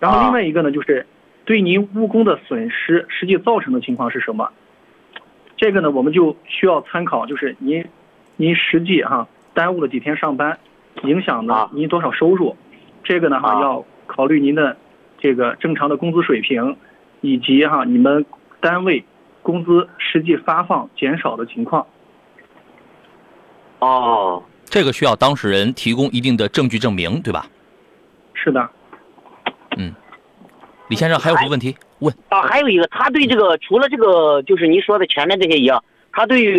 然后另外一个呢，就是对您误工的损失实际造成的情况是什么？这个呢，我们就需要参考，就是您您实际哈耽误了几天上班，影响了您多少收入？这个呢哈要考虑您的。这个正常的工资水平，以及哈你们单位工资实际发放减少的情况。哦，这个需要当事人提供一定的证据证明，对吧？是的。嗯，李先生还有什么问题问？啊，还有一个，他对这个除了这个，就是您说的前面这些一样，他对于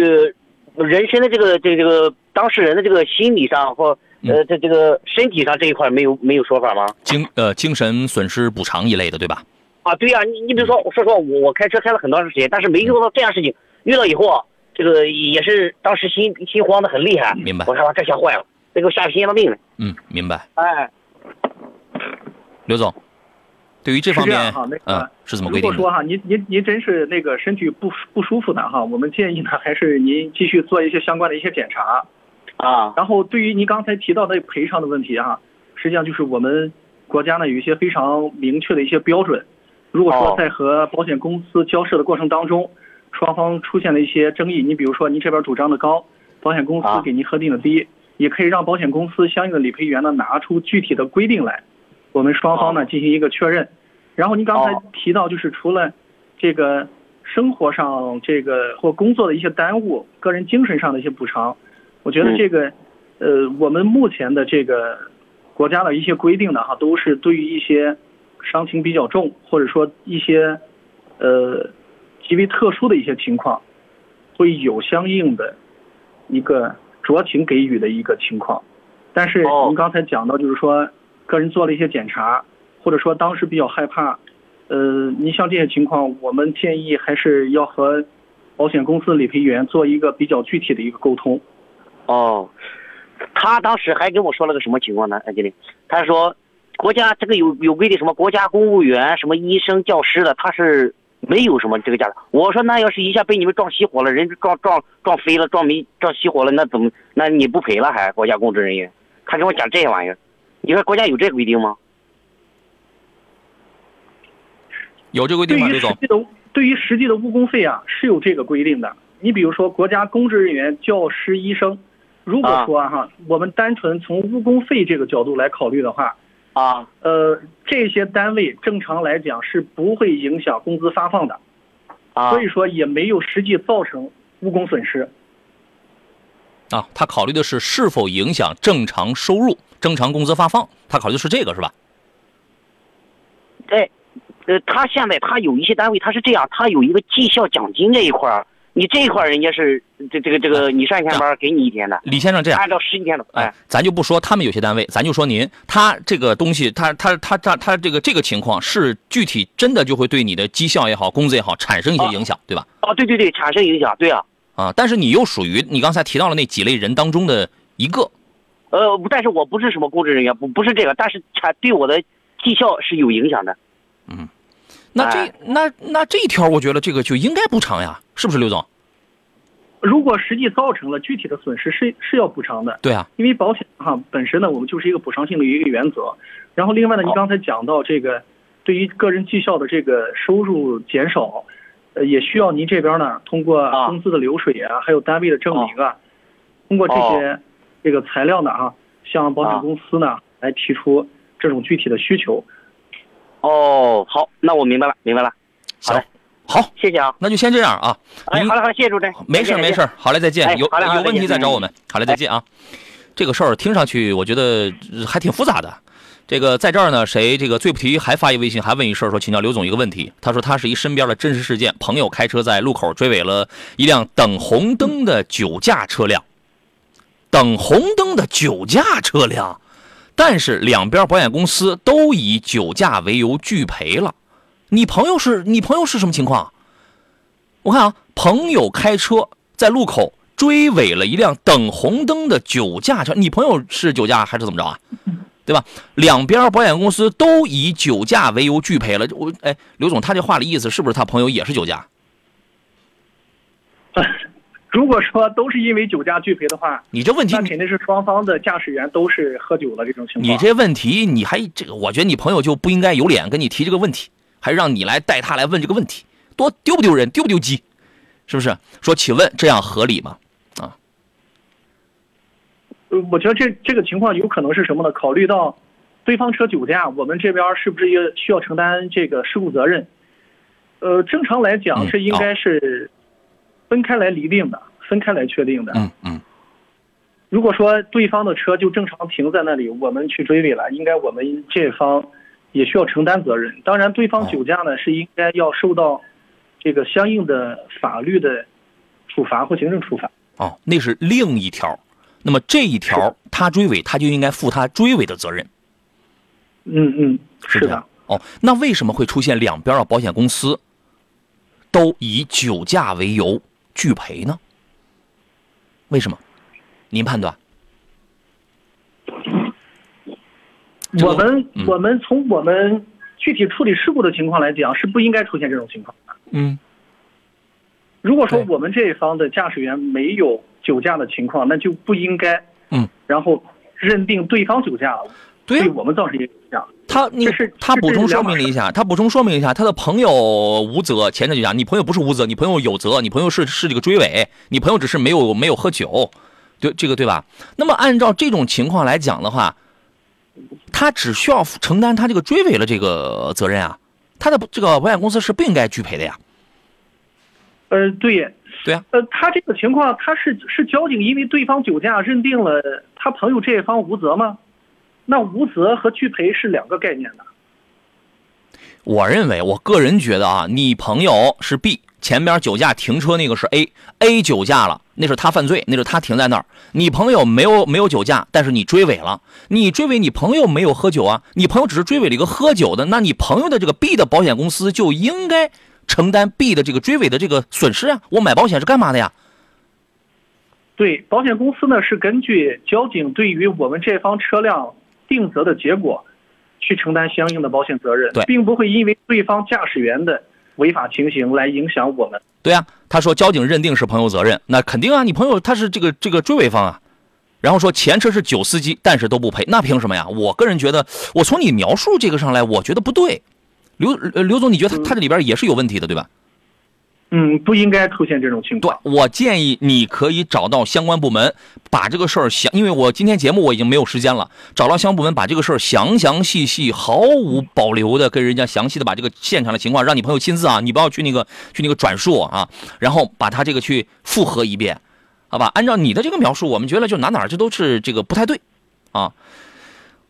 人身的这个这这个当事人的这个心理上或。呃，这这个身体上这一块没有没有说法吗？精呃精神损失补偿一类的，对吧？啊，对呀，你你比如说，说实话，我我开车开了很长时间，但是没遇到这样事情。遇到以后啊，这个也是当时心心慌的很厉害。明白。我说这下坏了，这给我吓心脏病了。嗯，明白。哎，刘总，对于这方面哈，那个是怎么规定？如果说哈，您您您真是那个身体不不舒服的哈，我们建议呢，还是您继续做一些相关的一些检查。啊，然后对于您刚才提到的赔偿的问题哈，实际上就是我们国家呢有一些非常明确的一些标准。如果说在和保险公司交涉的过程当中，双方出现了一些争议，你比如说您这边主张的高，保险公司给您核定的低，也可以让保险公司相应的理赔员呢拿出具体的规定来，我们双方呢进行一个确认。然后您刚才提到就是除了这个生活上这个或工作的一些耽误，个人精神上的一些补偿，我觉得这个，呃，我们目前的这个国家的一些规定呢，哈，都是对于一些伤情比较重，或者说一些呃极为特殊的一些情况，会有相应的一个酌情给予的一个情况。但是您刚才讲到，就是说个人做了一些检查，或者说当时比较害怕。呃，您像这些情况，我们建议还是要和保险公司理赔员做一个比较具体的一个沟通。哦，他当时还跟我说了个什么情况呢？安经理，他说国家这个有有规定，什么国家公务员、什么医生、教师的，他是没有什么这个价的。我说那要是一下被你们撞熄火了，人撞撞撞飞了，撞没撞熄火了，那怎么？那你不赔了还？国家公职人员，他跟我讲这些玩意儿，你说国家有这规定吗？有这规定吗？对于实际的对于实际的误工费啊，是有这个规定的。你比如说，国家公职人员、教师、医生，如果说哈，我们单纯从误工费这个角度来考虑的话，啊，呃，这些单位正常来讲是不会影响工资发放的，啊，所以说也没有实际造成误工损失。啊，他考虑的是是否影响正常收入、正常工资发放，他考虑的是这个是吧？对。呃，他现在他有一些单位，他是这样，他有一个绩效奖金这一块儿，你这一块人家是这这个这个，你上一天班给你一天的。李先生这样，按照十一天的，哎，咱就不说他们有些单位，咱就说您，他这个东西，他他他他他这个这个情况是具体真的就会对你的绩效也好，工资也好产生一些影响，对吧？哦，对对对，产生影响，对啊。啊，但是你又属于你刚才提到了那几类人当中的一个。呃，但是我不是什么公职人员，不不是这个，但是产对我的绩效是有影响的。嗯。那这那那这一条，我觉得这个就应该补偿呀，是不是刘总？如果实际造成了具体的损失，是是要补偿的。对啊，因为保险哈本身呢，我们就是一个补偿性的一个原则。然后另外呢，你刚才讲到这个，对于个人绩效的这个收入减少，呃，也需要您这边呢通过工资的流水啊，还有单位的证明啊，通过这些这个材料呢啊，向保险公司呢来提出这种具体的需求。哦，好，那我明白了，明白了。好嘞，好，谢谢啊，那就先这样啊。哎，好嘞，好嘞，谢谢主持人。没事没事，好嘞，再见。有有问题再找我们。好嘞，再见啊。这个事儿听上去，我觉得还挺复杂的。这个在这儿呢，谁这个最不提还发一微信，还问一事儿，说请教刘总一个问题。他说他是一身边的真实事件，朋友开车在路口追尾了一辆等红灯的酒驾车辆，等红灯的酒驾车辆。但是两边保险公司都以酒驾为由拒赔了，你朋友是你朋友是什么情况？我看啊，朋友开车在路口追尾了一辆等红灯的酒驾车，你朋友是酒驾还是怎么着啊？对吧？两边保险公司都以酒驾为由拒赔了。我哎，刘总，他这话的意思是不是他朋友也是酒驾？如果说都是因为酒驾拒赔的话，你这问题那肯定是双方的驾驶员都是喝酒了这种情况。你这问题你还这个，我觉得你朋友就不应该有脸跟你提这个问题，还让你来带他来问这个问题，多丢不丢人，丢不丢鸡，是不是？说，请问这样合理吗？啊？呃，我觉得这这个情况有可能是什么呢？考虑到对方车酒驾，我们这边是不是也需要承担这个事故责任？呃，正常来讲，这应该是。分开来厘定的，分开来确定的。嗯嗯。如果说对方的车就正常停在那里，我们去追尾了，应该我们这方也需要承担责任。当然，对方酒驾呢是应该要受到这个相应的法律的处罚或行政处罚。哦，那是另一条。那么这一条，他追尾，他就应该负他追尾的责任。嗯嗯，是的。哦，那为什么会出现两边的保险公司都以酒驾为由？拒赔呢？为什么？您判断？我们我们从我们具体处理事故的情况来讲，是不应该出现这种情况的。嗯。如果说我们这一方的驾驶员没有酒驾的情况，那就不应该。嗯。然后认定对方酒驾了。对我们造成影响。他你是他补充说明了一下，他补充说明一下，他的朋友无责，前者就讲你朋友不是无责，你朋友有责，你朋友是是这个追尾，你朋友只是没有没有喝酒，对这个对吧？那么按照这种情况来讲的话，他只需要承担他这个追尾的这个责任啊，他的这个保险公司是不应该拒赔的呀。呃，对，对啊，呃，他这个情况，他是是交警因为对方酒驾认定了他朋友这一方无责吗？那无责和拒赔是两个概念的。我认为，我个人觉得啊，你朋友是 B，前边酒驾停车那个是 A，A 酒驾了，那是他犯罪，那是他停在那儿。你朋友没有没有酒驾，但是你追尾了，你追尾你朋友没有喝酒啊，你朋友只是追尾了一个喝酒的，那你朋友的这个 B 的保险公司就应该承担 B 的这个追尾的这个损失啊。我买保险是干嘛的呀？对，保险公司呢是根据交警对于我们这方车辆定责的结果。去承担相应的保险责任，对，并不会因为对方驾驶员的违法情形来影响我们。对啊，他说交警认定是朋友责任，那肯定啊，你朋友他是这个这个追尾方啊。然后说前车是酒司机，但是都不赔，那凭什么呀？我个人觉得，我从你描述这个上来，我觉得不对。刘刘总，你觉得他他这里边也是有问题的，对吧？嗯，嗯不应该出现这种情况。对，我建议你可以找到相关部门，把这个事儿详，因为我今天节目我已经没有时间了，找到相关部门把这个事儿详详细细、毫无保留的跟人家详细的把这个现场的情况，让你朋友亲自啊，你不要去那个去那个转述啊，然后把他这个去复核一遍，好吧？按照你的这个描述，我们觉得就哪哪这都是这个不太对，啊。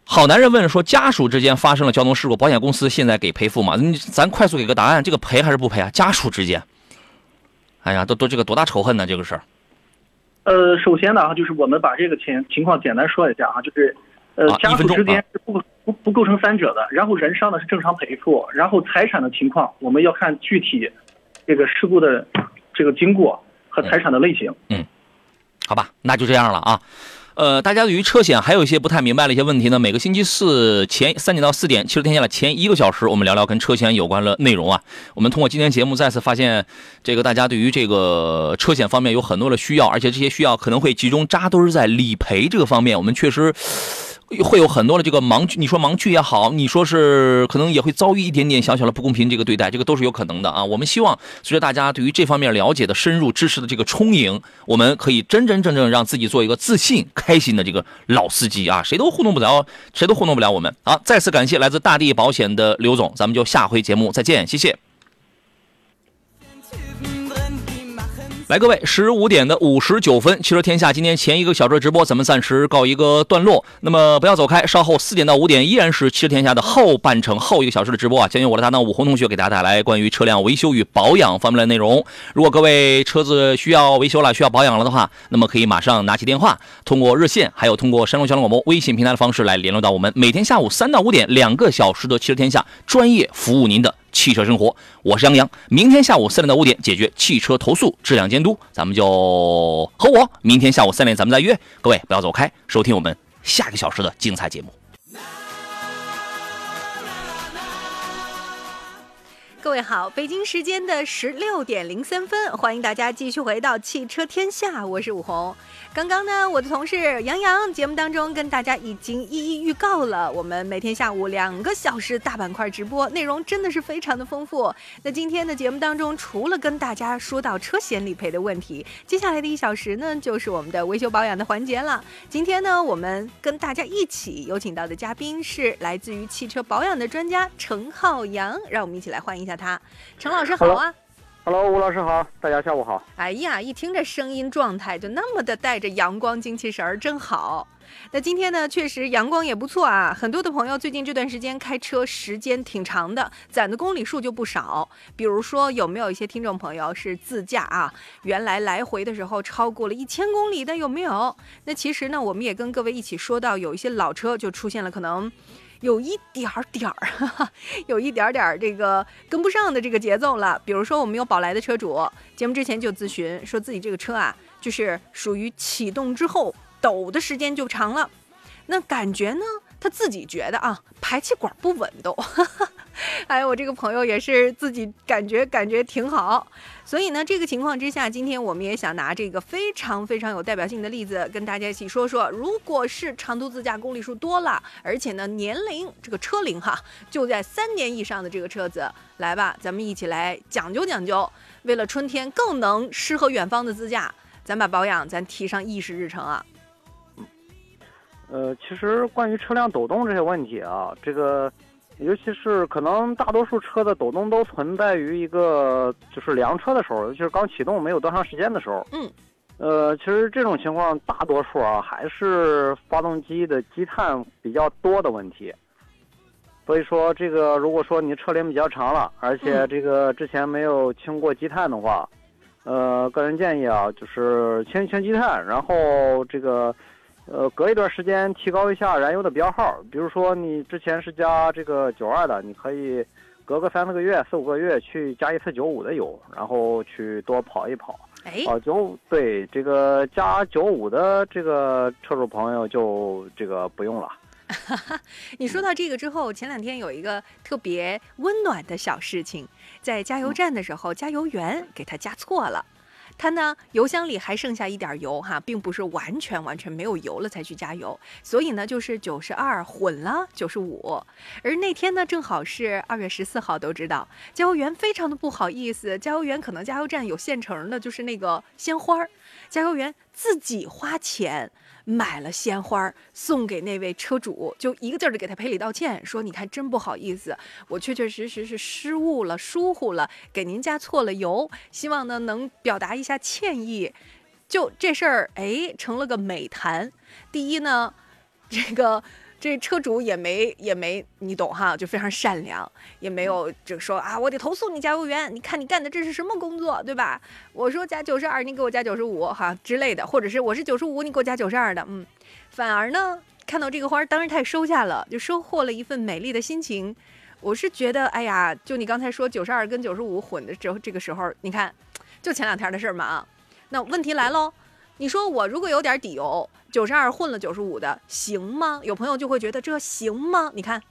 好男人问说，家属之间发生了交通事故，保险公司现在给赔付吗？咱快速给个答案，这个赔还是不赔啊？家属之间。哎呀，都都这个多大仇恨呢？这个事儿。呃，首先呢，就是我们把这个情情况简单说一下啊，就是呃，家属之间是不不不构成三者的。然后人伤呢是正常赔付，然后财产的情况我们要看具体这个事故的这个经过和财产的类型。嗯，好吧，那就这样了啊。呃，大家对于车险还有一些不太明白的一些问题呢。每个星期四前三点到四点，汽车天下的前一个小时，我们聊聊跟车险有关的内容啊。我们通过今天节目再次发现，这个大家对于这个车险方面有很多的需要，而且这些需要可能会集中扎堆在理赔这个方面。我们确实。会有很多的这个盲区，你说盲区也好，你说是可能也会遭遇一点点小小的不公平这个对待，这个都是有可能的啊。我们希望随着大家对于这方面了解的深入、知识的这个充盈，我们可以真真正正让自己做一个自信、开心的这个老司机啊！谁都糊弄不了，谁都糊弄不了我们好！再次感谢来自大地保险的刘总，咱们就下回节目再见，谢谢。来，各位，十五点的五十九分，汽车天下今天前一个小时的直播，咱们暂时告一个段落。那么不要走开，稍后四点到五点依然是汽车天下的后半程后一个小时的直播啊，将由我的搭档武红同学给大家带来关于车辆维修与保养方面的内容。如果各位车子需要维修了、需要保养了的话，那么可以马上拿起电话，通过热线，还有通过山东交通广播微信平台的方式来联络到我们。每天下午三到五点，两个小时的汽车天下专业服务您的。汽车生活，我是杨洋。明天下午三点到五点解决汽车投诉、质量监督，咱们就和我明天下午三点咱们再约。各位不要走开，收听我们下个小时的精彩节目。各位好，北京时间的十六点零三分，欢迎大家继续回到汽车天下，我是武红。刚刚呢，我的同事杨洋节目当中跟大家已经一一预告了，我们每天下午两个小时大板块直播内容真的是非常的丰富。那今天的节目当中，除了跟大家说到车险理赔的问题，接下来的一小时呢，就是我们的维修保养的环节了。今天呢，我们跟大家一起有请到的嘉宾是来自于汽车保养的专家陈浩洋，让我们一起来欢迎下他。陈老师好啊。Hello，吴老师好，大家下午好。哎呀，一听这声音状态就那么的带着阳光精气神儿，真好。那今天呢，确实阳光也不错啊。很多的朋友最近这段时间开车时间挺长的，攒的公里数就不少。比如说，有没有一些听众朋友是自驾啊？原来来回的时候超过了一千公里的有没有？那其实呢，我们也跟各位一起说到，有一些老车就出现了可能。有一点儿点儿，有一点点儿这个跟不上的这个节奏了。比如说，我们有宝来的车主，节目之前就咨询说自己这个车啊，就是属于启动之后抖的时间就长了，那感觉呢？他自己觉得啊，排气管不稳都，哎，我这个朋友也是自己感觉感觉挺好，所以呢，这个情况之下，今天我们也想拿这个非常非常有代表性的例子跟大家一起说说，如果是长途自驾公里数多了，而且呢年龄这个车龄哈就在三年以上的这个车子，来吧，咱们一起来讲究讲究，为了春天更能诗和远方的自驾，咱把保养咱提上议事日程啊。呃，其实关于车辆抖动这些问题啊，这个尤其是可能大多数车的抖动都存在于一个就是凉车的时候，尤其是刚启动没有多长时间的时候。嗯。呃，其实这种情况大多数啊还是发动机的积碳比较多的问题。所以说，这个如果说你车龄比较长了，而且这个之前没有清过积碳的话，呃，个人建议啊，就是清一清积碳，然后这个。呃，隔一段时间提高一下燃油的标号，比如说你之前是加这个九二的，你可以隔个三四个月、四五个月去加一次九五的油，然后去多跑一跑。哎，哦，九对这个加九五的这个车主朋友就这个不用了。你说到这个之后，前两天有一个特别温暖的小事情，在加油站的时候，加油员给他加错了。他呢，油箱里还剩下一点油哈，并不是完全完全没有油了才去加油，所以呢，就是九十二混了九十五。而那天呢，正好是二月十四号，都知道加油员非常的不好意思，加油员可能加油站有现成的，就是那个鲜花儿，加油员自己花钱。买了鲜花送给那位车主，就一个劲儿的给他赔礼道歉，说你看真不好意思，我确确实实是失误了、疏忽了，给您加错了油，希望呢能表达一下歉意。就这事儿，哎，成了个美谈。第一呢，这个。这车主也没也没你懂哈，就非常善良，也没有就说啊，我得投诉你加油员，你看你干的这是什么工作，对吧？我说加九十二，你给我加九十五哈之类的，或者是我是九十五，你给我加九十二的，嗯，反而呢，看到这个花，当然他也收下了，就收获了一份美丽的心情。我是觉得，哎呀，就你刚才说九十二跟九十五混的时候，这个时候，你看，就前两天的事儿嘛啊。那问题来喽，你说我如果有点底油。九十二混了九十五的行吗？有朋友就会觉得这行吗？你看，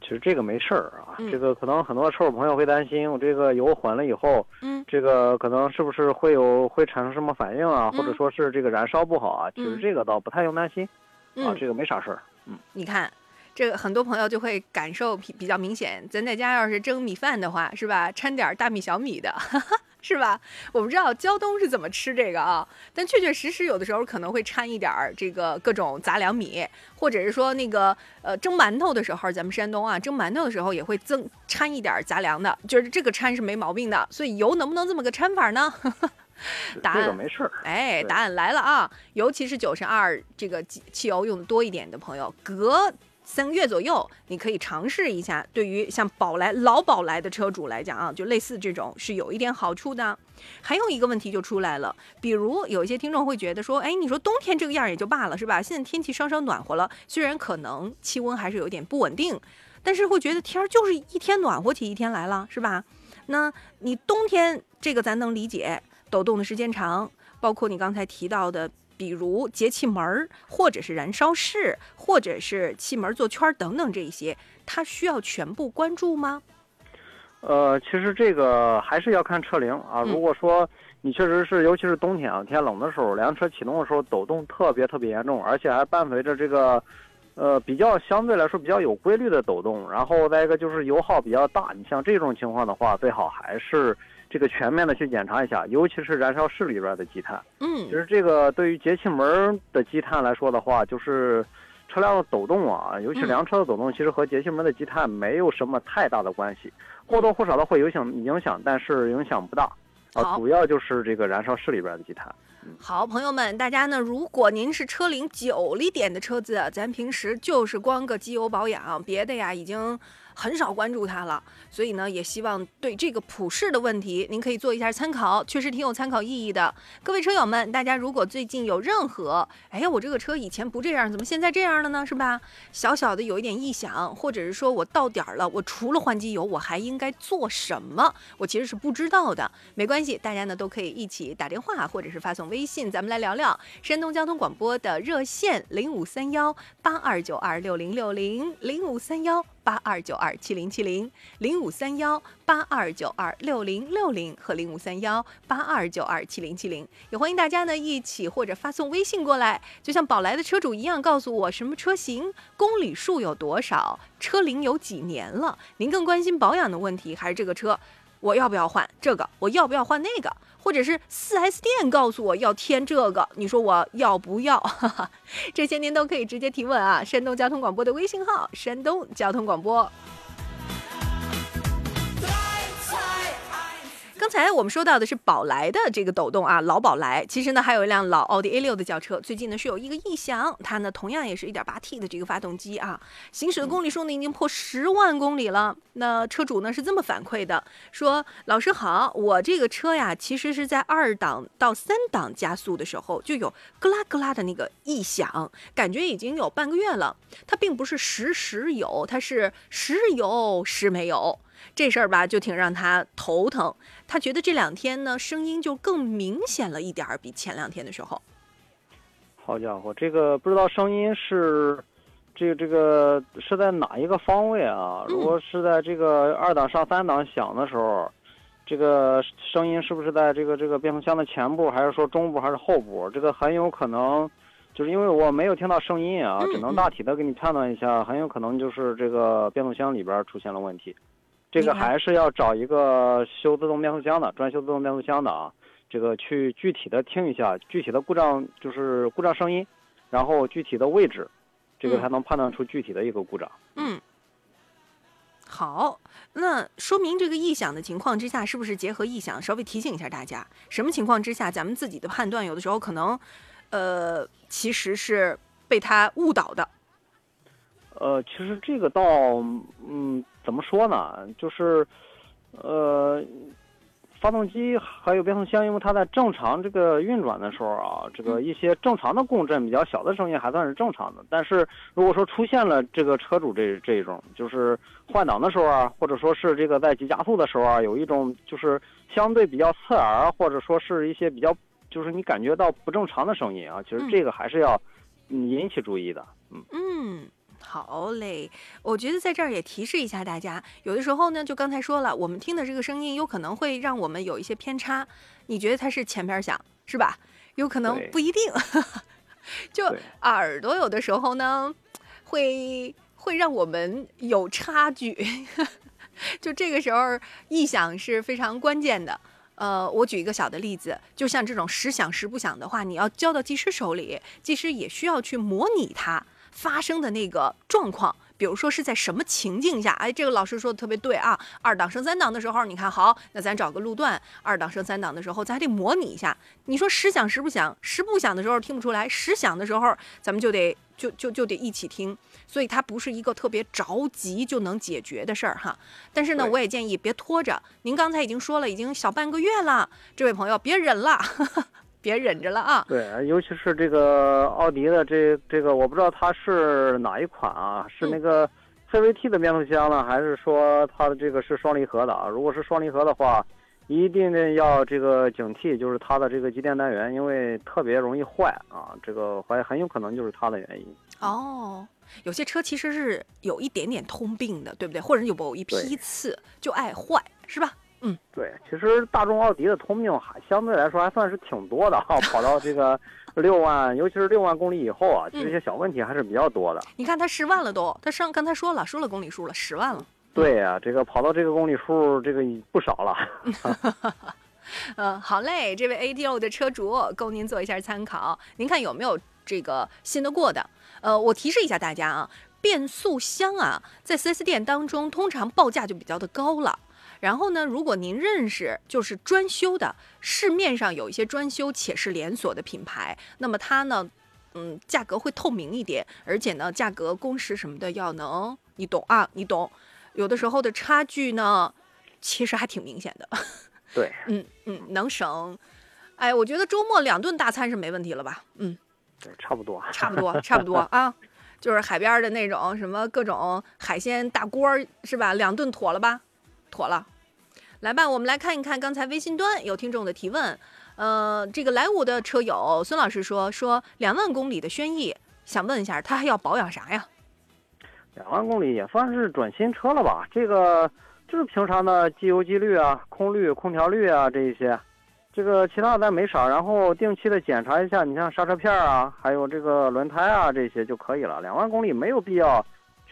其实这个没事儿啊，这个可能很多车主朋友会担心，我这个油混了以后，嗯，这个可能是不是会有会产生什么反应啊，或者说是这个燃烧不好啊？其实这个倒不太用担心，啊，这个没啥事儿。嗯，你看，这个很多朋友就会感受比比较明显，咱在家要是蒸米饭的话，是吧？掺点大米小米的。是吧？我不知道胶东是怎么吃这个啊，但确确实实有的时候可能会掺一点儿这个各种杂粮米，或者是说那个呃蒸馒头的时候，咱们山东啊蒸馒头的时候也会增掺一点杂粮的，就是这个掺是没毛病的。所以油能不能这么个掺法呢？答案没事儿。哎，答案来了啊！尤其是九十二这个汽油用的多一点的朋友，隔。三个月左右，你可以尝试一下。对于像宝来老宝来的车主来讲啊，就类似这种是有一点好处的。还有一个问题就出来了，比如有一些听众会觉得说，哎，你说冬天这个样也就罢了，是吧？现在天气稍稍暖和了，虽然可能气温还是有点不稳定，但是会觉得天儿就是一天暖和起一天来了，是吧？那你冬天这个咱能理解，抖动的时间长，包括你刚才提到的。比如节气门儿，或者是燃烧室，或者是气门座圈等等，这一些它需要全部关注吗？呃，其实这个还是要看车龄啊。如果说你确实是，尤其是冬天啊，天冷的时候，辆车启动的时候抖动特别特别严重，而且还伴随着这个，呃，比较相对来说比较有规律的抖动，然后再一个就是油耗比较大，你像这种情况的话，最好还是。这个全面的去检查一下，尤其是燃烧室里边的积碳。嗯，其实这个对于节气门的积碳来说的话，就是车辆的抖动啊，尤其凉车的抖动，其实和节气门的积碳没有什么太大的关系，或多或少的会影响影响，但是影响不大。啊，主要就是这个燃烧室里边的积碳。好，朋友们，大家呢，如果您是车龄久一点的车子，咱平时就是光个机油保养，别的呀已经。很少关注它了，所以呢，也希望对这个普世的问题，您可以做一下参考，确实挺有参考意义的。各位车友们，大家如果最近有任何，哎呀，我这个车以前不这样，怎么现在这样了呢？是吧？小小的有一点异响，或者是说我到点儿了，我除了换机油，我还应该做什么？我其实是不知道的。没关系，大家呢都可以一起打电话，或者是发送微信，咱们来聊聊。山东交通广播的热线零五三幺八二九二六零六零零五三幺。八二九二七零七零零五三幺八二九二六零六零和零五三幺八二九二七零七零，也欢迎大家呢一起或者发送微信过来，就像宝来的车主一样，告诉我什么车型、公里数有多少、车龄有几年了。您更关心保养的问题，还是这个车我要不要换？这个我要不要换那个？或者是四 S 店告诉我要添这个，你说我要不要？这些您都可以直接提问啊！山东交通广播的微信号：山东交通广播。刚才我们说到的是宝来的这个抖动啊，老宝来。其实呢，还有一辆老奥迪 A 六的轿车，最近呢是有一个异响，它呢同样也是一点八 T 的这个发动机啊，行驶的公里数呢已经破十万公里了。那车主呢是这么反馈的，说老师好，我这个车呀，其实是在二档到三档加速的时候就有咯啦咯啦的那个异响，感觉已经有半个月了。它并不是时时有，它是时有时没有。这事儿吧，就挺让他头疼。他觉得这两天呢，声音就更明显了一点儿，比前两天的时候。好家伙，这个不知道声音是，这个这个是在哪一个方位啊？如果是在这个二档上三档响的时候，这个声音是不是在这个这个变速箱的前部，还是说中部，还是后部？这个很有可能，就是因为我没有听到声音啊，只能大体的给你判断一下，很有可能就是这个变速箱里边出现了问题。这个还是要找一个修自动变速箱的，专修自动变速箱的啊，这个去具体的听一下具体的故障，就是故障声音，然后具体的位置，这个才能判断出具体的一个故障。嗯，好，那说明这个异响的情况之下，是不是结合异响，稍微提醒一下大家，什么情况之下咱们自己的判断有的时候可能，呃，其实是被他误导的。呃，其实这个倒，嗯，怎么说呢？就是，呃，发动机还有变速箱，因为它在正常这个运转的时候啊，这个一些正常的共振比较小的声音还算是正常的。但是如果说出现了这个车主这这种，就是换挡的时候啊，或者说是这个在急加速的时候啊，有一种就是相对比较刺耳，或者说是一些比较就是你感觉到不正常的声音啊，其实这个还是要引起注意的。嗯嗯。好嘞，我觉得在这儿也提示一下大家，有的时候呢，就刚才说了，我们听的这个声音有可能会让我们有一些偏差。你觉得它是前边响是吧？有可能不一定。就耳朵有的时候呢，会会让我们有差距。就这个时候，异响是非常关键的。呃，我举一个小的例子，就像这种时响时不响的话，你要交到技师手里，技师也需要去模拟它。发生的那个状况，比如说是在什么情境下？哎，这个老师说的特别对啊。二档升三档的时候，你看好，那咱找个路段。二档升三档的时候，咱还得模拟一下。你说时响时不响，时不响的时候听不出来，时响的时候咱们就得就就就得一起听。所以它不是一个特别着急就能解决的事儿哈。但是呢，我也建议别拖着。您刚才已经说了，已经小半个月了，这位朋友别忍了。别忍着了啊！对，尤其是这个奥迪的这这个，我不知道它是哪一款啊？是那个 CVT 的变速箱呢，还是说它的这个是双离合的啊？如果是双离合的话，一定要这个警惕，就是它的这个机电单元，因为特别容易坏啊。这个怀很有可能就是它的原因。哦，有些车其实是有一点点通病的，对不对？或者有某一批次就爱坏，是吧？嗯，对，其实大众奥迪的通病还相对来说还算是挺多的哈，跑到这个 六万，尤其是六万公里以后啊，这些小问题还是比较多的。你看他十万了都，他上刚才说了，说了公里数了，十万了。对呀，这个跑到这个公里数，这个不少了。嗯，好嘞，这位 A D O 的车主供您做一下参考，您看有没有这个信得过的？呃，我提示一下大家啊，变速箱啊，在 4S 店当中通常报价就比较的高了。然后呢，如果您认识就是专修的，市面上有一些专修且是连锁的品牌，那么它呢，嗯，价格会透明一点，而且呢，价格工时什么的要能，你懂啊，你懂，有的时候的差距呢，其实还挺明显的。对，嗯嗯，能省，哎，我觉得周末两顿大餐是没问题了吧？嗯，对，差不多，差不多，差不多啊，就是海边的那种什么各种海鲜大锅是吧？两顿妥了吧？妥了，来吧，我们来看一看刚才微信端有听众的提问。呃，这个莱五的车友孙老师说说两万公里的轩逸，想问一下他还要保养啥呀？两万公里也算是准新车了吧？这个就是平常的机油机滤啊、空滤、空调滤啊这一些，这个其他的没少。然后定期的检查一下，你像刹车片啊，还有这个轮胎啊这些就可以了。两万公里没有必要。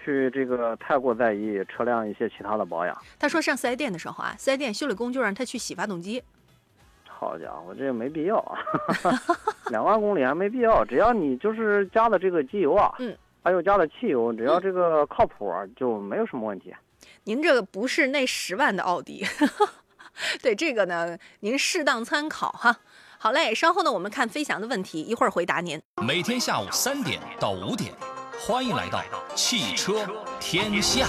去这个太过在意车辆一些其他的保养。他说上四 S 店的时候啊，四 S 店修理工就让他去洗发动机。好家伙，这没必要啊，两万公里还没必要，只要你就是加的这个机油啊，嗯，还有加的汽油，只要这个靠谱，就没有什么问题。您这个不是那十万的奥迪，对这个呢，您适当参考哈。好嘞，稍后呢，我们看飞翔的问题，一会儿回答您。每天下午三点到五点，欢迎来到汽车天下。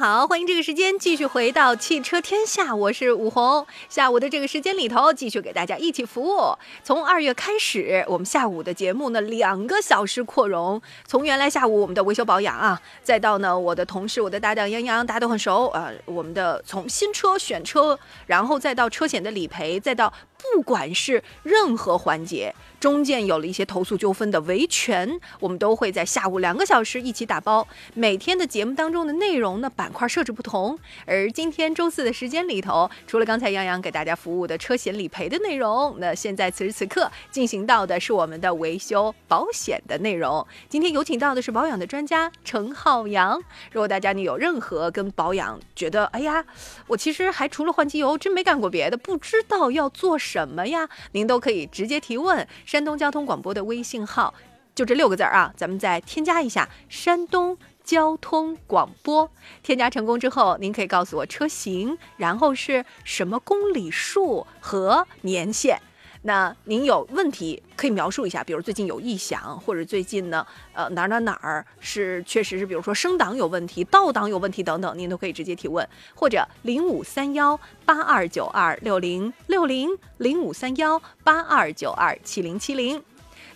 好，欢迎这个时间继续回到汽车天下，我是武红。下午的这个时间里头，继续给大家一起服务。从二月开始，我们下午的节目呢，两个小时扩容。从原来下午我们的维修保养啊，再到呢我的同事、我的搭档杨洋，大家都很熟啊。我们的从新车选车，然后再到车险的理赔，再到不管是任何环节。中间有了一些投诉纠纷的维权，我们都会在下午两个小时一起打包。每天的节目当中的内容呢，板块设置不同。而今天周四的时间里头，除了刚才杨洋给大家服务的车险理赔的内容，那现在此时此刻进行到的是我们的维修保险的内容。今天有请到的是保养的专家陈浩洋。如果大家你有任何跟保养觉得，哎呀，我其实还除了换机油，真没干过别的，不知道要做什么呀，您都可以直接提问。山东交通广播的微信号就这六个字儿啊，咱们再添加一下“山东交通广播”。添加成功之后，您可以告诉我车型，然后是什么公里数和年限。那您有问题可以描述一下，比如最近有异响，或者最近呢，呃哪哪哪儿是确实是，比如说升档有问题、倒档有问题等等，您都可以直接提问，或者零五三幺八二九二六零六零零五三幺八二九二七零七零。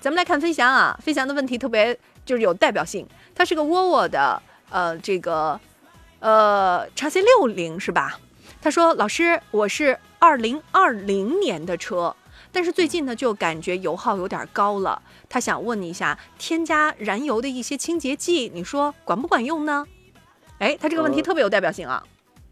咱们来看飞翔啊，飞翔的问题特别就是有代表性，它是个沃尔沃的呃这个呃叉 C 六零是吧？他说老师，我是二零二零年的车。但是最近呢，就感觉油耗有点高了。他想问你一下，添加燃油的一些清洁剂，你说管不管用呢？哎，他这个问题特别有代表性啊。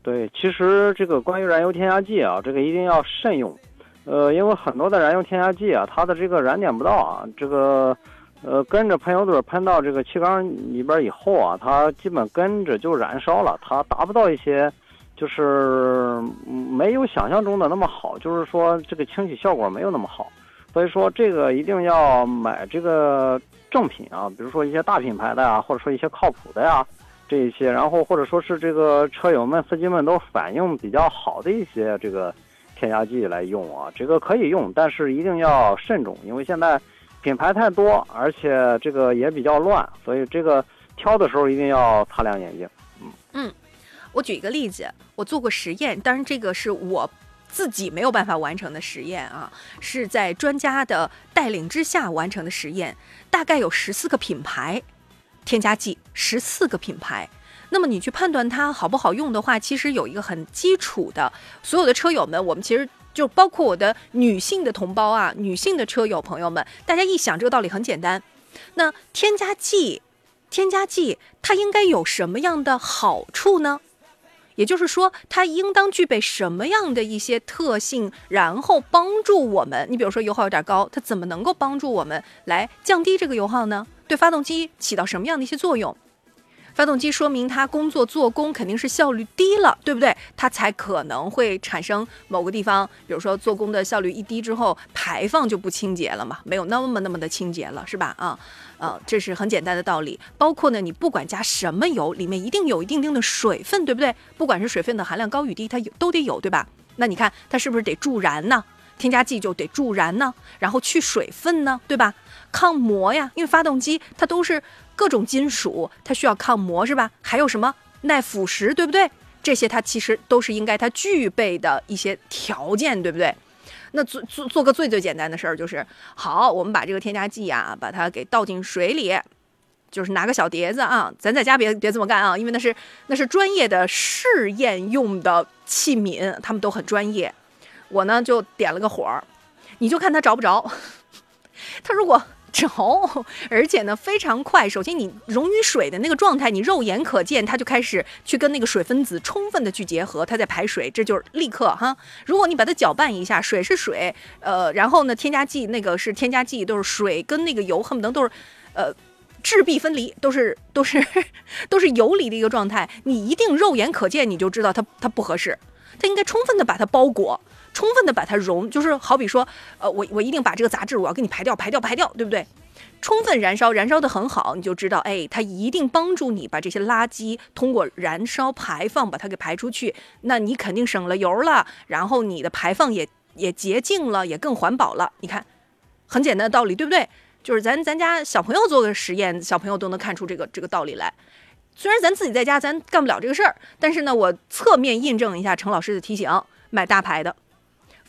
对，其实这个关于燃油添加剂啊，这个一定要慎用。呃，因为很多的燃油添加剂啊，它的这个燃点不到啊，这个呃跟着喷油嘴喷到这个气缸里边以后啊，它基本跟着就燃烧了，它达不到一些。就是没有想象中的那么好，就是说这个清洗效果没有那么好，所以说这个一定要买这个正品啊，比如说一些大品牌的呀，或者说一些靠谱的呀，这一些，然后或者说是这个车友们、司机们都反应比较好的一些这个添加剂来用啊，这个可以用，但是一定要慎重，因为现在品牌太多，而且这个也比较乱，所以这个挑的时候一定要擦亮眼睛。嗯嗯。我举一个例子，我做过实验，当然这个是我自己没有办法完成的实验啊，是在专家的带领之下完成的实验。大概有十四个品牌添加剂，十四个品牌。那么你去判断它好不好用的话，其实有一个很基础的，所有的车友们，我们其实就包括我的女性的同胞啊，女性的车友朋友们，大家一想这个道理很简单。那添加剂，添加剂它应该有什么样的好处呢？也就是说，它应当具备什么样的一些特性，然后帮助我们？你比如说油耗有点高，它怎么能够帮助我们来降低这个油耗呢？对发动机起到什么样的一些作用？发动机说明它工作做工肯定是效率低了，对不对？它才可能会产生某个地方，比如说做工的效率一低之后，排放就不清洁了嘛，没有那么那么的清洁了，是吧？啊。呃，这是很简单的道理。包括呢，你不管加什么油，里面一定有一定定的水分，对不对？不管是水分的含量高与低，它有都得有，对吧？那你看它是不是得助燃呢？添加剂就得助燃呢，然后去水分呢，对吧？抗磨呀，因为发动机它都是各种金属，它需要抗磨，是吧？还有什么耐腐蚀，对不对？这些它其实都是应该它具备的一些条件，对不对？那做做做个最最简单的事儿就是，好，我们把这个添加剂啊，把它给倒进水里，就是拿个小碟子啊，咱在家别别这么干啊，因为那是那是专业的试验用的器皿，他们都很专业。我呢就点了个火儿，你就看它着不着。它如果着，而且呢非常快。首先，你溶于水的那个状态，你肉眼可见，它就开始去跟那个水分子充分的去结合，它在排水，这就是立刻哈。如果你把它搅拌一下，水是水，呃，然后呢，添加剂那个是添加剂，都是水跟那个油恨不得都是，呃，质壁分离，都是都是都是游离的一个状态，你一定肉眼可见你就知道它它不合适，它应该充分的把它包裹，充分的把它融，就是好比说，呃，我我一定把这个杂质我要给你排掉，排掉，排掉，对不对？充分燃烧，燃烧的很好，你就知道，哎，它一定帮助你把这些垃圾通过燃烧排放把它给排出去，那你肯定省了油了，然后你的排放也也洁净了，也更环保了。你看，很简单的道理，对不对？就是咱咱家小朋友做个实验，小朋友都能看出这个这个道理来。虽然咱自己在家咱干不了这个事儿，但是呢，我侧面印证一下陈老师的提醒，买大牌的。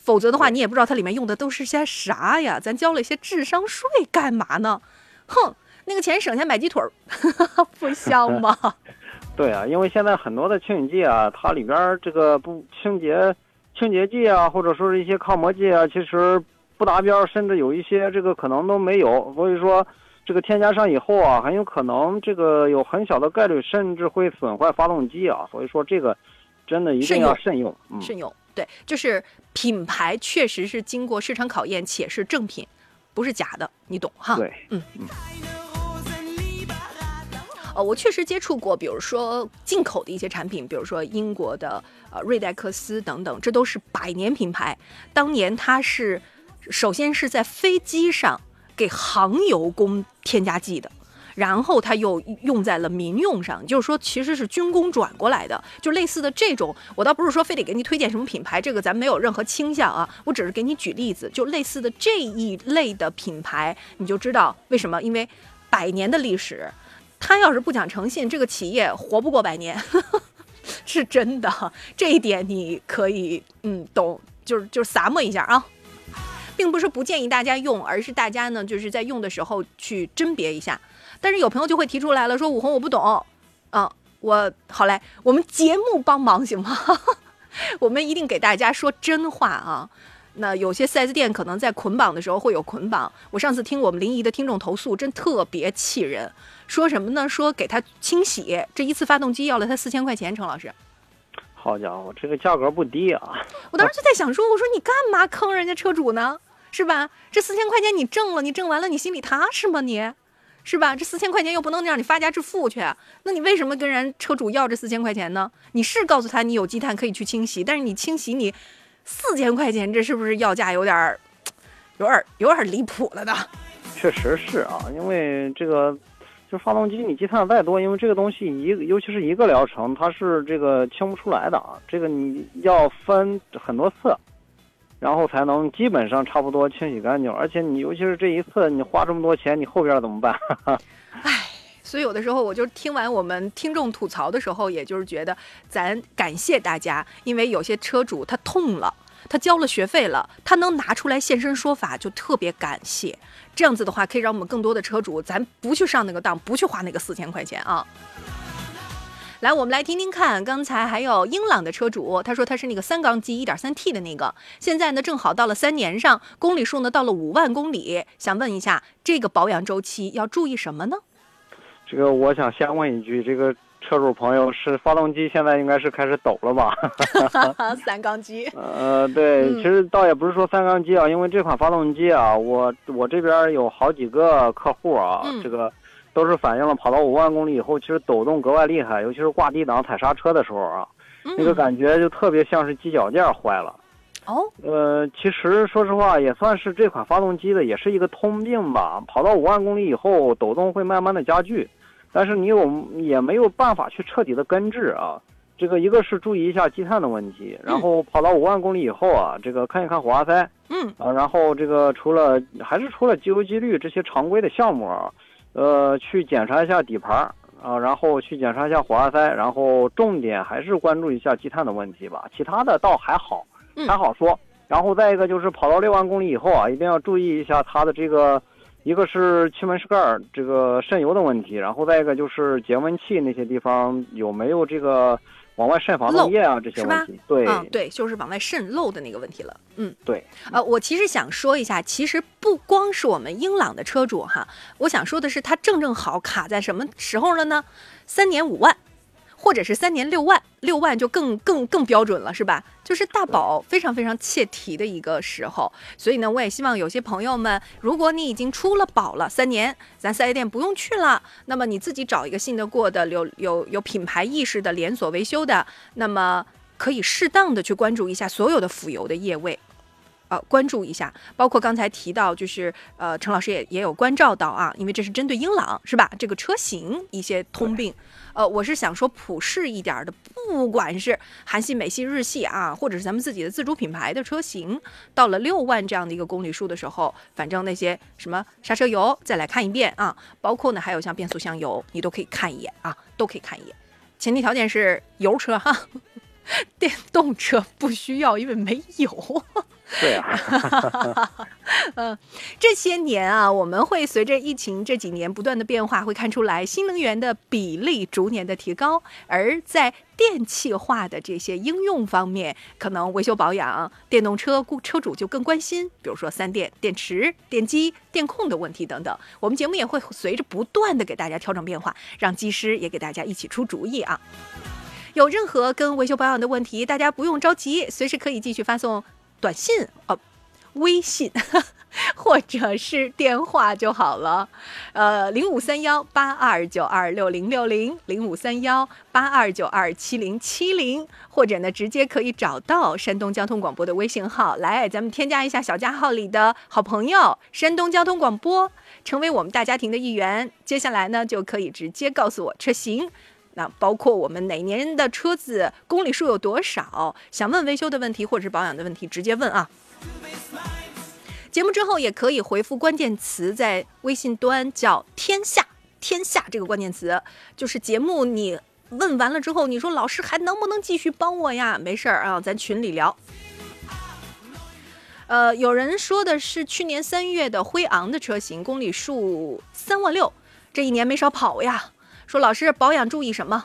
否则的话，你也不知道它里面用的都是些啥呀？咱交了一些智商税干嘛呢？哼，那个钱省下买鸡腿儿，不香吗？对啊，因为现在很多的清洗剂啊，它里边这个不清洁清洁剂啊，或者说是一些抗磨剂啊，其实不达标，甚至有一些这个可能都没有。所以说，这个添加上以后啊，很有可能这个有很小的概率，甚至会损坏发动机啊。所以说，这个真的一定要慎用，慎用。对，就是品牌确实是经过市场考验，且是正品，不是假的，你懂哈？对，嗯。呃，我确实接触过，比如说进口的一些产品，比如说英国的呃瑞戴克斯等等，这都是百年品牌。当年它是首先是在飞机上给航油工添加剂的。然后他又用在了民用上，就是说其实是军工转过来的，就类似的这种，我倒不是说非得给你推荐什么品牌，这个咱没有任何倾向啊，我只是给你举例子，就类似的这一类的品牌，你就知道为什么，因为百年的历史，他要是不讲诚信，这个企业活不过百年，是真的，这一点你可以嗯懂，就是就是撒摸一下啊，并不是不建议大家用，而是大家呢就是在用的时候去甄别一下。但是有朋友就会提出来了，说武红我不懂，啊，我好嘞，我们节目帮忙行吗？我们一定给大家说真话啊。那有些 4S 店可能在捆绑的时候会有捆绑。我上次听我们临沂的听众投诉，真特别气人，说什么呢？说给他清洗这一次发动机要了他四千块钱。程老师，好家伙，这个价格不低啊！我当时就在想说，我说你干嘛坑人家车主呢？是吧？这四千块钱你挣了，你挣完了你心里踏实吗？你？是吧？这四千块钱又不能让你发家致富去，那你为什么跟人车主要这四千块钱呢？你是告诉他你有积碳可以去清洗，但是你清洗你四千块钱，这是不是要价有点儿，有点儿有点儿离谱了的？确实是啊，因为这个就发动机你积碳再多，因为这个东西一尤其是一个疗程，它是这个清不出来的啊，这个你要分很多次。然后才能基本上差不多清洗干净，而且你尤其是这一次你花这么多钱，你后边怎么办？唉，所以有的时候我就听完我们听众吐槽的时候，也就是觉得咱感谢大家，因为有些车主他痛了，他交了学费了，他能拿出来现身说法，就特别感谢。这样子的话，可以让我们更多的车主，咱不去上那个当，不去花那个四千块钱啊。来，我们来听听看。刚才还有英朗的车主，他说他是那个三缸机一点三 T 的那个，现在呢正好到了三年上，公里数呢到了五万公里，想问一下这个保养周期要注意什么呢？这个我想先问一句，这个车主朋友是发动机现在应该是开始抖了吧？三缸机。呃，对，其实倒也不是说三缸机啊，因为这款发动机啊，我我这边有好几个客户啊，这个。都是反映了跑到五万公里以后，其实抖动格外厉害，尤其是挂 D 档踩刹车的时候啊，那个感觉就特别像是机脚件坏了。哦，呃，其实说实话，也算是这款发动机的，也是一个通病吧。跑到五万公里以后，抖动会慢慢的加剧，但是你有也没有办法去彻底的根治啊。这个一个是注意一下积碳的问题，然后跑到五万公里以后啊，这个看一看火花塞，嗯，啊，然后这个除了还是除了机油机滤这些常规的项目啊。呃，去检查一下底盘啊，然后去检查一下火花塞，然后重点还是关注一下积碳的问题吧。其他的倒还好，还好说。然后再一个就是跑到六万公里以后啊，一定要注意一下它的这个，一个是气门室盖这个渗油的问题，然后再一个就是节温器那些地方有没有这个。往外渗防冻液啊，这些问题，对，嗯，对，就是往外渗漏的那个问题了，嗯，对，呃，我其实想说一下，其实不光是我们英朗的车主哈，我想说的是，它正正好卡在什么时候了呢？三年五万，或者是三年六万，六万就更更更标准了，是吧？就是大保非常非常切题的一个时候，所以呢，我也希望有些朋友们，如果你已经出了保了三年，咱四 S 店不用去了，那么你自己找一个信得过的、有有有品牌意识的连锁维修的，那么可以适当的去关注一下所有的辅油的液位。呃，关注一下，包括刚才提到，就是呃，陈老师也也有关照到啊，因为这是针对英朗是吧？这个车型一些通病，呃，我是想说普适一点的，不管是韩系、美系、日系啊，或者是咱们自己的自主品牌的车型，到了六万这样的一个公里数的时候，反正那些什么刹车油再来看一遍啊，包括呢还有像变速箱油，你都可以看一眼啊，都可以看一眼，前提条件是油车哈，电动车不需要，因为没有。对啊，嗯，这些年啊，我们会随着疫情这几年不断的变化，会看出来新能源的比例逐年的提高，而在电气化的这些应用方面，可能维修保养，电动车车主就更关心，比如说三电、电池、电机、电控的问题等等。我们节目也会随着不断的给大家调整变化，让技师也给大家一起出主意啊。有任何跟维修保养的问题，大家不用着急，随时可以继续发送。短信哦，微信 或者是电话就好了，呃，零五三幺八二九二六零六零，零五三幺八二九二七零七零，或者呢，直接可以找到山东交通广播的微信号，来，咱们添加一下小加号里的好朋友山东交通广播，成为我们大家庭的一员。接下来呢，就可以直接告诉我车型。那包括我们哪年的车子公里数有多少？想问维修的问题或者是保养的问题，直接问啊。节目之后也可以回复关键词，在微信端叫“天下天下”这个关键词，就是节目你问完了之后，你说老师还能不能继续帮我呀？没事儿啊，咱群里聊。呃，有人说的是去年三月的辉昂的车型，公里数三万六，这一年没少跑呀。说老师保养注意什么？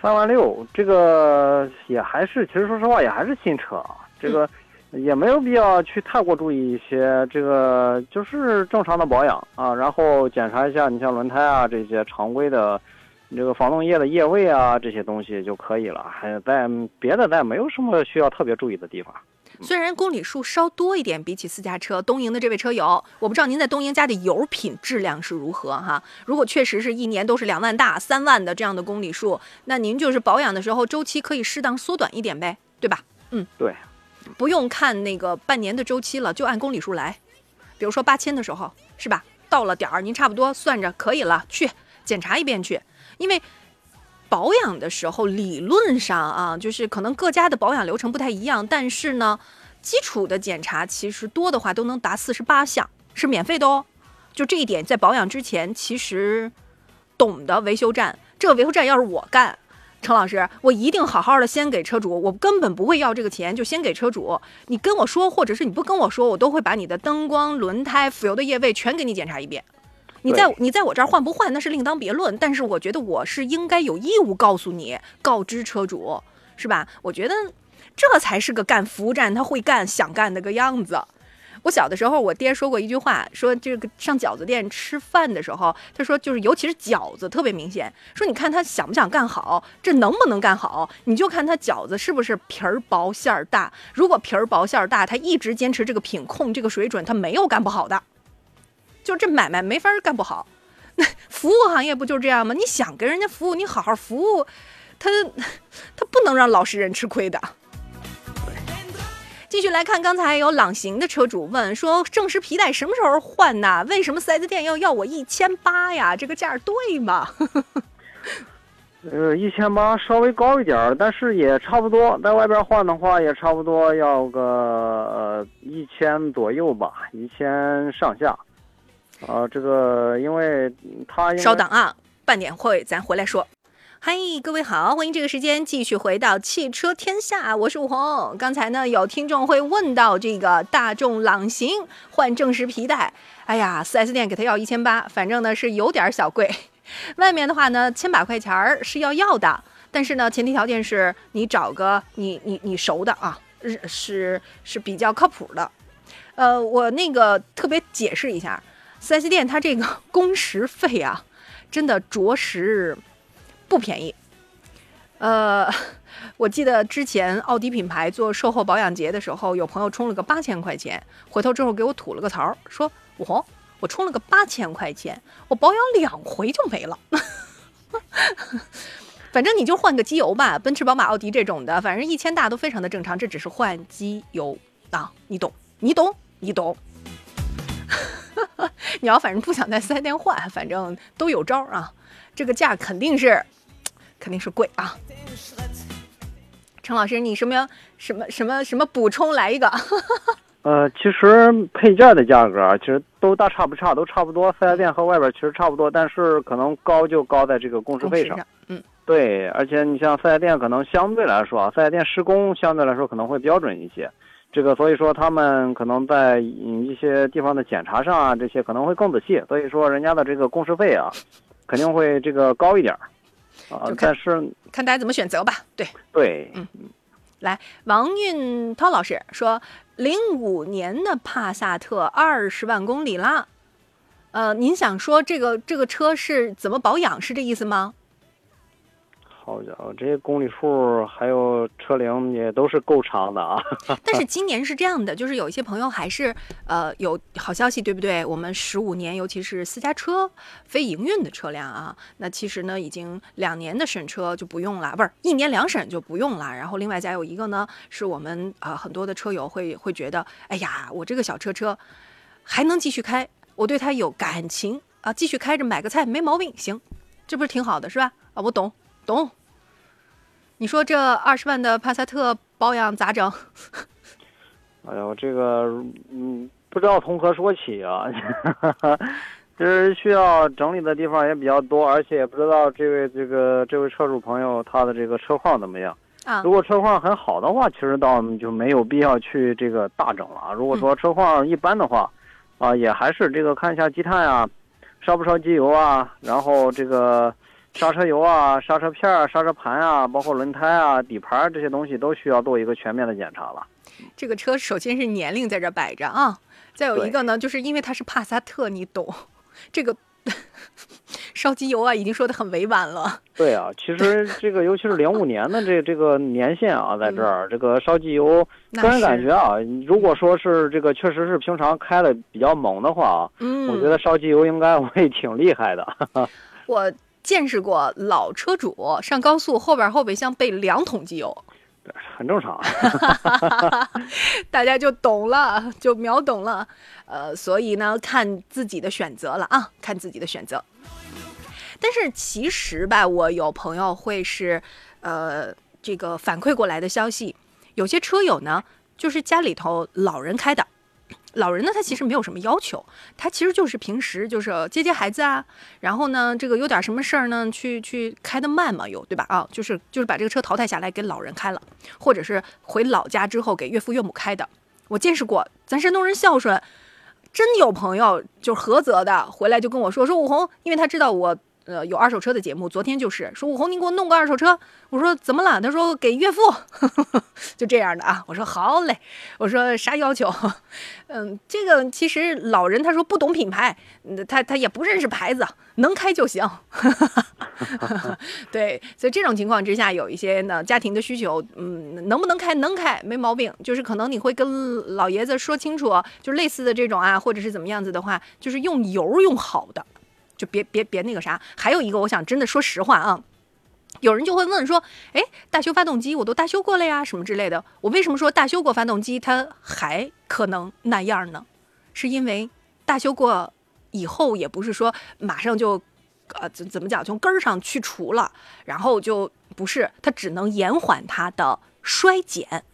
三万六，这个也还是，其实说实话也还是新车，这个也没有必要去太过注意一些，这个就是正常的保养啊，然后检查一下你像轮胎啊这些常规的，这个防冻液的液位啊这些东西就可以了，还在别的再没有什么需要特别注意的地方。虽然公里数稍多一点，比起私家车，东营的这位车友，我不知道您在东营家的油品质量是如何哈。如果确实是一年都是两万大、三万的这样的公里数，那您就是保养的时候周期可以适当缩短一点呗，对吧？嗯，对，不用看那个半年的周期了，就按公里数来。比如说八千的时候，是吧？到了点儿，您差不多算着可以了，去检查一遍去，因为。保养的时候，理论上啊，就是可能各家的保养流程不太一样，但是呢，基础的检查其实多的话都能达四十八项，是免费的哦。就这一点，在保养之前，其实懂的维修站，这个维修站要是我干，陈老师，我一定好好的先给车主，我根本不会要这个钱，就先给车主。你跟我说，或者是你不跟我说，我都会把你的灯光、轮胎、浮油的液位全给你检查一遍。你在你在我这儿换不换那是另当别论，但是我觉得我是应该有义务告诉你，告知车主，是吧？我觉得这才是个干服务站他会干想干那个样子。我小的时候，我爹说过一句话，说这个上饺子店吃饭的时候，他说就是尤其是饺子特别明显，说你看他想不想干好，这能不能干好，你就看他饺子是不是皮儿薄馅儿大。如果皮儿薄馅儿大，他一直坚持这个品控这个水准，他没有干不好的。就这买卖没法干不好，那服务行业不就这样吗？你想给人家服务，你好好服务，他 他不能让老实人吃亏的。继续来看，刚才有朗行的车主问说，正时皮带什么时候换呢？为什么四 S 店要要我一千八呀？这个价对吗？呃，一千八稍微高一点，但是也差不多，在外边换的话也差不多要个呃一千左右吧，一千上下。啊，这个因为他稍等啊，半点会咱回来说。嗨，各位好，欢迎这个时间继续回到汽车天下，我是吴红。刚才呢有听众会问到这个大众朗行换正时皮带，哎呀，4S 店给他要一千八，反正呢是有点小贵。外面的话呢，千把块钱儿是要要的，但是呢前提条件是你找个你你你熟的啊，是是比较靠谱的。呃，我那个特别解释一下。4S 店它这个工时费啊，真的着实不便宜。呃，我记得之前奥迪品牌做售后保养节的时候，有朋友充了个八千块钱，回头之后给我吐了个槽，说我我充了个八千块钱，我保养两回就没了。反正你就换个机油吧，奔驰、宝马、奥迪这种的，反正一千大都非常的正常，这只是换机油啊，你懂，你懂，你懂。你要反正不想在四 S 店换，反正都有招啊，这个价肯定是，肯定是贵啊。陈老师，你什么什么什么什么补充来一个？呃，其实配件的价格其实都大差不差，都差不多。四 S 店和外边其实差不多，但是可能高就高在这个工时费上。嗯，对，而且你像四 S 店可能相对来说啊，四 S 店施工相对来说可能会标准一些。这个所以说他们可能在一些地方的检查上啊，这些可能会更仔细。所以说人家的这个工时费啊，肯定会这个高一点儿啊。但是看大家怎么选择吧。对对，嗯。来，王运涛老师说，零五年的帕萨特二十万公里啦，呃，您想说这个这个车是怎么保养，是这意思吗？好家伙，这些公里数还有车龄也都是够长的啊！但是今年是这样的，就是有一些朋友还是呃有好消息，对不对？我们十五年，尤其是私家车、非营运的车辆啊，那其实呢已经两年的审车就不用了，不是一年两审就不用了。然后另外再有一个呢，是我们啊很多的车友会会觉得，哎呀，我这个小车车还能继续开，我对它有感情啊，继续开着买个菜没毛病，行，这不是挺好的，是吧？啊，我懂。懂，你说这二十万的帕萨特保养咋整？哎呦，这个嗯，不知道从何说起啊。其实需要整理的地方也比较多，而且也不知道这位这个这位车主朋友他的这个车况怎么样。啊，如果车况很好的话，其实倒就没有必要去这个大整了。如果说车况一般的话，啊，也还是这个看一下积碳啊，烧不烧机油啊，然后这个。刹车油啊，刹车片儿、刹车盘啊，包括轮胎啊、底盘这些东西都需要做一个全面的检查了。这个车首先是年龄在这摆着啊，再有一个呢，就是因为它是帕萨特，你懂，这个 烧机油啊，已经说的很委婉了。对啊，其实这个尤其是零五年的这这个年限啊，在这儿这个烧机油，个人感觉啊，如果说是这个确实是平常开的比较猛的话啊，嗯，我觉得烧机油应该会挺厉害的。我。见识过老车主上高速后边后备箱备两桶机油，对，很正常，大家就懂了，就秒懂了。呃，所以呢，看自己的选择了啊，看自己的选择。但是其实吧，我有朋友会是，呃，这个反馈过来的消息，有些车友呢，就是家里头老人开的。老人呢，他其实没有什么要求，他其实就是平时就是接接孩子啊，然后呢，这个有点什么事儿呢，去去开的慢嘛，有对吧？啊，就是就是把这个车淘汰下来给老人开了，或者是回老家之后给岳父岳母开的。我见识过，咱山东人孝顺，真有朋友就菏泽的回来就跟我说说武红，因为他知道我。呃，有二手车的节目，昨天就是说武红，你给我弄个二手车。我说怎么了？他说给岳父，就这样的啊。我说好嘞。我说啥要求？嗯，这个其实老人他说不懂品牌，他他也不认识牌子，能开就行。对，所以这种情况之下，有一些呢家庭的需求，嗯，能不能开？能开，没毛病。就是可能你会跟老爷子说清楚，就类似的这种啊，或者是怎么样子的话，就是用油用好的。就别别别那个啥，还有一个，我想真的说实话啊，有人就会问说，哎，大修发动机我都大修过了呀，什么之类的，我为什么说大修过发动机它还可能那样呢？是因为大修过以后，也不是说马上就，呃，怎怎么讲，从根儿上去除了，然后就不是，它只能延缓它的衰减，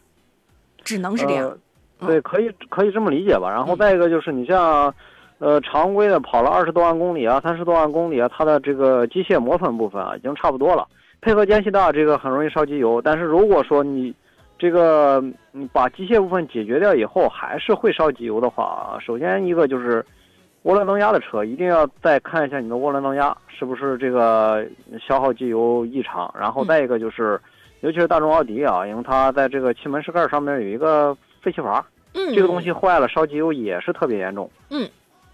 只能是这样。对，可以可以这么理解吧。然后再一个就是你像。呃，常规的跑了二十多万公里啊，三十多万公里啊，它的这个机械磨损部分啊，已经差不多了。配合间隙大，这个很容易烧机油。但是如果说你这个你把机械部分解决掉以后，还是会烧机油的话，首先一个就是涡轮增压的车，一定要再看一下你的涡轮增压是不是这个消耗机油异常。然后再一个就是，尤其是大众奥迪啊，因为它在这个气门室盖上面有一个废气阀，嗯，这个东西坏了，烧机油也是特别严重。嗯。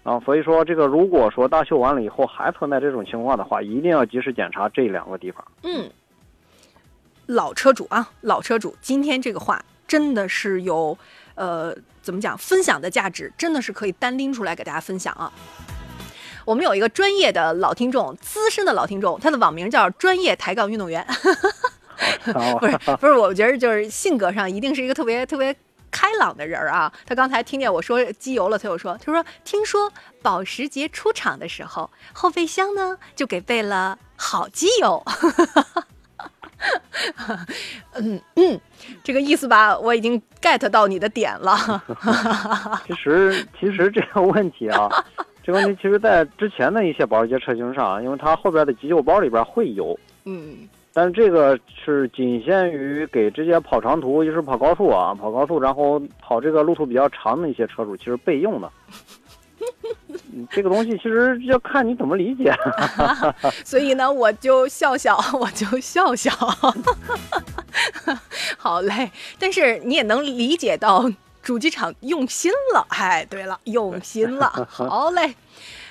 啊，所以说这个如果说大修完了以后还存在这种情况的话，一定要及时检查这两个地方。嗯，老车主啊，老车主，今天这个话真的是有，呃，怎么讲，分享的价值，真的是可以单拎出来给大家分享啊。我们有一个专业的老听众，资深的老听众，他的网名叫专业抬杠运动员。不是不是，我觉得就是性格上一定是一个特别特别。开朗的人儿啊，他刚才听见我说机油了，他又说，他说听说保时捷出厂的时候，后备箱呢就给备了好机油。嗯嗯，这个意思吧，我已经 get 到你的点了。其实其实这个问题啊，这个问题其实在之前的一些保时捷车型上，因为它后边的急救包里边会有。嗯。但是这个是仅限于给这些跑长途，就是跑高速啊，跑高速，然后跑这个路途比较长的一些车主，其实备用的。这个东西其实要看你怎么理解。所以呢，我就笑笑，我就笑笑。好嘞，但是你也能理解到主机厂用心了。哎，对了，用心了。好嘞，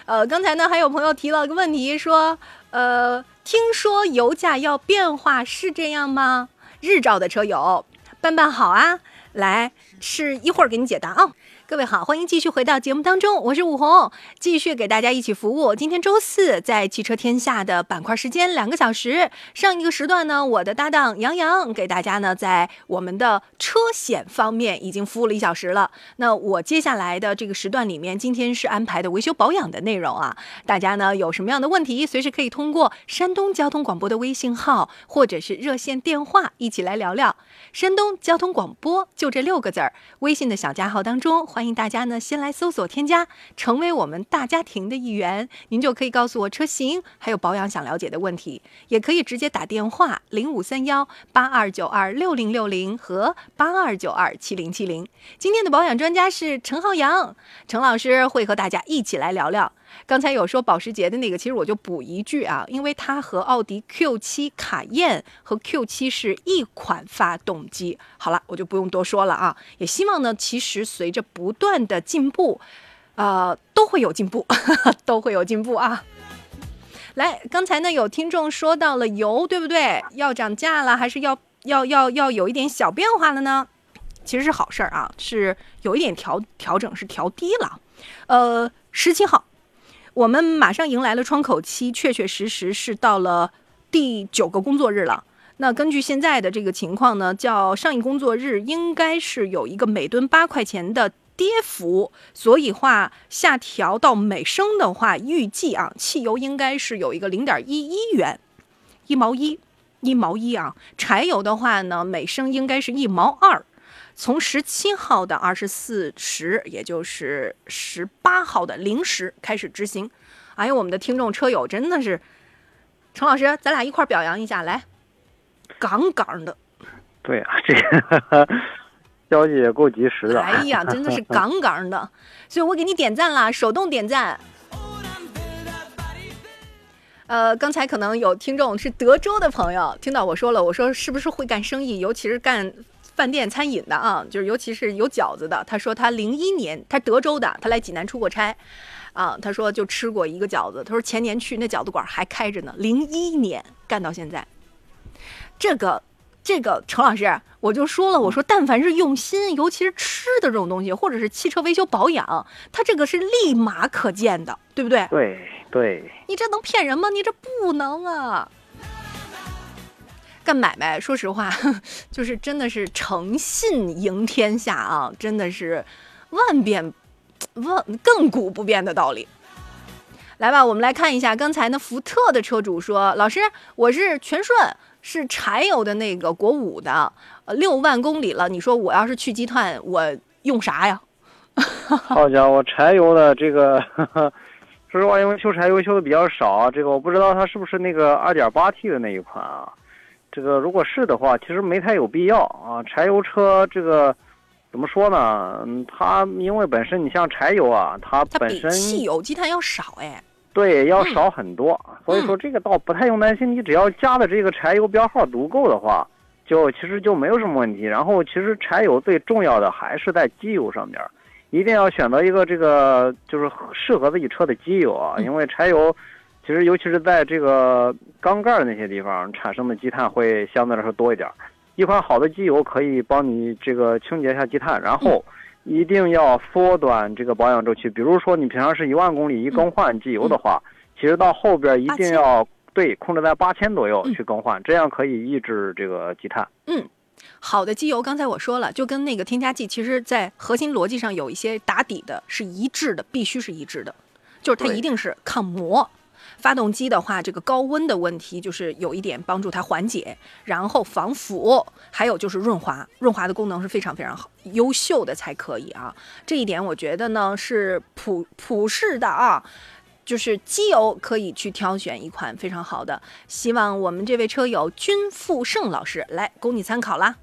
呃，刚才呢还有朋友提了个问题，说，呃。听说油价要变化，是这样吗？日照的车友，办办好啊，来，是一会儿给你解答啊。各位好，欢迎继续回到节目当中，我是武红，继续给大家一起服务。今天周四，在汽车天下的板块时间两个小时。上一个时段呢，我的搭档杨洋给大家呢在我们的车险方面已经服务了一小时了。那我接下来的这个时段里面，今天是安排的维修保养的内容啊。大家呢有什么样的问题，随时可以通过山东交通广播的微信号或者是热线电话一起来聊聊。山东交通广播就这六个字儿，微信的小加号当中。欢迎大家呢，先来搜索添加，成为我们大家庭的一员。您就可以告诉我车型，还有保养想了解的问题，也可以直接打电话零五三幺八二九二六零六零和八二九二七零七零。今天的保养专家是陈浩洋，陈老师会和大家一起来聊聊。刚才有说保时捷的那个，其实我就补一句啊，因为它和奥迪 Q7 卡宴和 Q7 是一款发动机。好了，我就不用多说了啊。也希望呢，其实随着不断的进步，呃，都会有进步，都会有进步啊。来，刚才呢有听众说到了油，对不对？要涨价了，还是要要要要有一点小变化了呢？其实是好事儿啊，是有一点调调整，是调低了。呃，十七号。我们马上迎来了窗口期，确确实实是到了第九个工作日了。那根据现在的这个情况呢，叫上一工作日应该是有一个每吨八块钱的跌幅，所以话下调到每升的话，预计啊，汽油应该是有一个零点一一元，一毛一，一毛一啊。柴油的话呢，每升应该是一毛二。从十七号的二十四时，也就是十八号的零时开始执行。哎呦，我们的听众车友真的是，陈老师，咱俩一块表扬一下，来，杠杠的。对啊，这个 消息也够及时的。哎呀，真的是 杠杠的，所以我给你点赞啦，手动点赞。呃，刚才可能有听众是德州的朋友，听到我说了，我说是不是会干生意，尤其是干。饭店餐饮的啊，就是尤其是有饺子的。他说他零一年，他德州的，他来济南出过差，啊，他说就吃过一个饺子。他说前年去那饺子馆还开着呢，零一年干到现在。这个这个程老师，我就说了，我说但凡是用心，尤其是吃的这种东西，或者是汽车维修保养，他这个是立马可见的，对不对？对对。你这能骗人吗？你这不能啊。干买卖，说实话，就是真的是诚信赢天下啊！真的是万变万亘古不变的道理。来吧，我们来看一下刚才那福特的车主说：“老师，我是全顺，是柴油的那个国五的，六万公里了。你说我要是去积碳，我用啥呀？” 好家伙，柴油的这个，说实话，因为修柴油修的比较少，这个我不知道它是不是那个二点八 T 的那一款啊。这个如果是的话，其实没太有必要啊。柴油车这个怎么说呢？嗯，它因为本身你像柴油啊，它本身汽油积碳要少哎，对，要少很多。所以说这个倒不太用担心，你只要加的这个柴油标号足够的话，就其实就没有什么问题。然后其实柴油最重要的还是在机油上面，一定要选择一个这个就是适合自己车的机油啊，因为柴油其实尤其是在这个缸盖那些地方产生的积碳会相对来说多一点。一款好的机油可以帮你这个清洁一下积碳，然后一定要缩短这个保养周期。比如说你平常是一万公里一更换机油的话，其实到后边一定要对控制在八千左右去更换，这样可以抑制这个积碳。嗯。好的机油，刚才我说了，就跟那个添加剂，其实在核心逻辑上有一些打底的，是一致的，必须是一致的，就是它一定是抗磨。发动机的话，这个高温的问题就是有一点帮助它缓解，然后防腐，还有就是润滑，润滑的功能是非常非常好、优秀的才可以啊。这一点我觉得呢是普普世的啊。就是机油可以去挑选一款非常好的，希望我们这位车友君富盛老师来供你参考啦。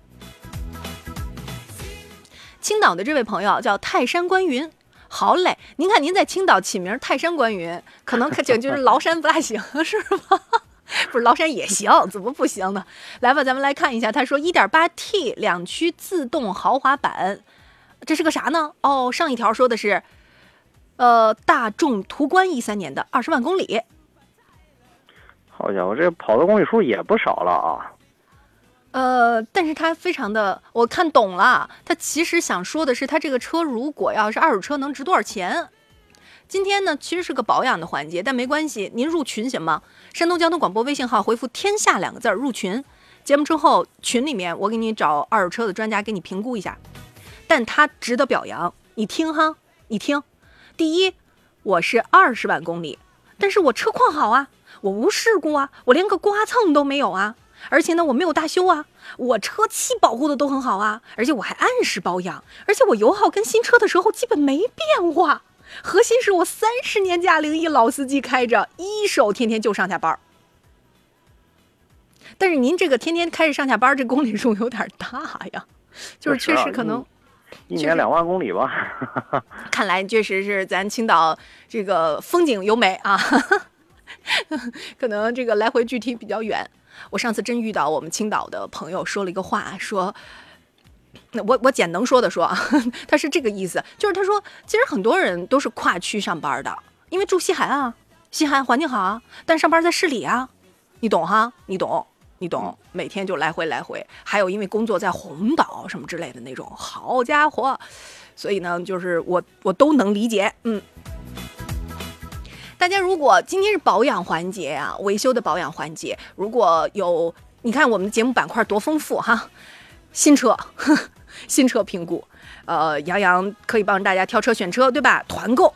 青岛的这位朋友叫泰山观云，好嘞，您看您在青岛起名泰山观云，可能可就就是崂山不大行 是吗？不是崂山也行，怎么不行呢？来吧，咱们来看一下，他说一点八 T 两驱自动豪华版，这是个啥呢？哦，上一条说的是。呃，大众途观一三年的二十万公里，好家伙，这跑的公里数也不少了啊。呃，但是他非常的，我看懂了，他其实想说的是，他这个车如果要是二手车能值多少钱？今天呢，其实是个保养的环节，但没关系，您入群行吗？山东交通广播微信号回复“天下”两个字儿入群，节目之后群里面我给你找二手车的专家给你评估一下，但他值得表扬，你听哈，你听。第一，我是二十万公里，但是我车况好啊，我无事故啊，我连个刮蹭都没有啊，而且呢，我没有大修啊，我车漆保护的都很好啊，而且我还按时保养，而且我油耗跟新车的时候基本没变化，核心是我三十年驾龄，一老司机开着一手，天天就上下班但是您这个天天开着上下班，这公里数有点大呀，就是确实可能。一年两万公里吧，看来确实是咱青岛这个风景优美啊，可能这个来回距离比较远。我上次真遇到我们青岛的朋友说了一个话，说，那我我简能说的说啊，他是这个意思，就是他说其实很多人都是跨区上班的，因为住西海岸啊，西海岸环境好啊，但上班在市里啊，你懂哈，你懂。你懂，每天就来回来回，还有因为工作在红岛什么之类的那种，好家伙，所以呢，就是我我都能理解。嗯，大家如果今天是保养环节啊，维修的保养环节，如果有，你看我们的节目板块多丰富哈，新车，新车评估，呃，杨洋可以帮大家挑车选车，对吧？团购。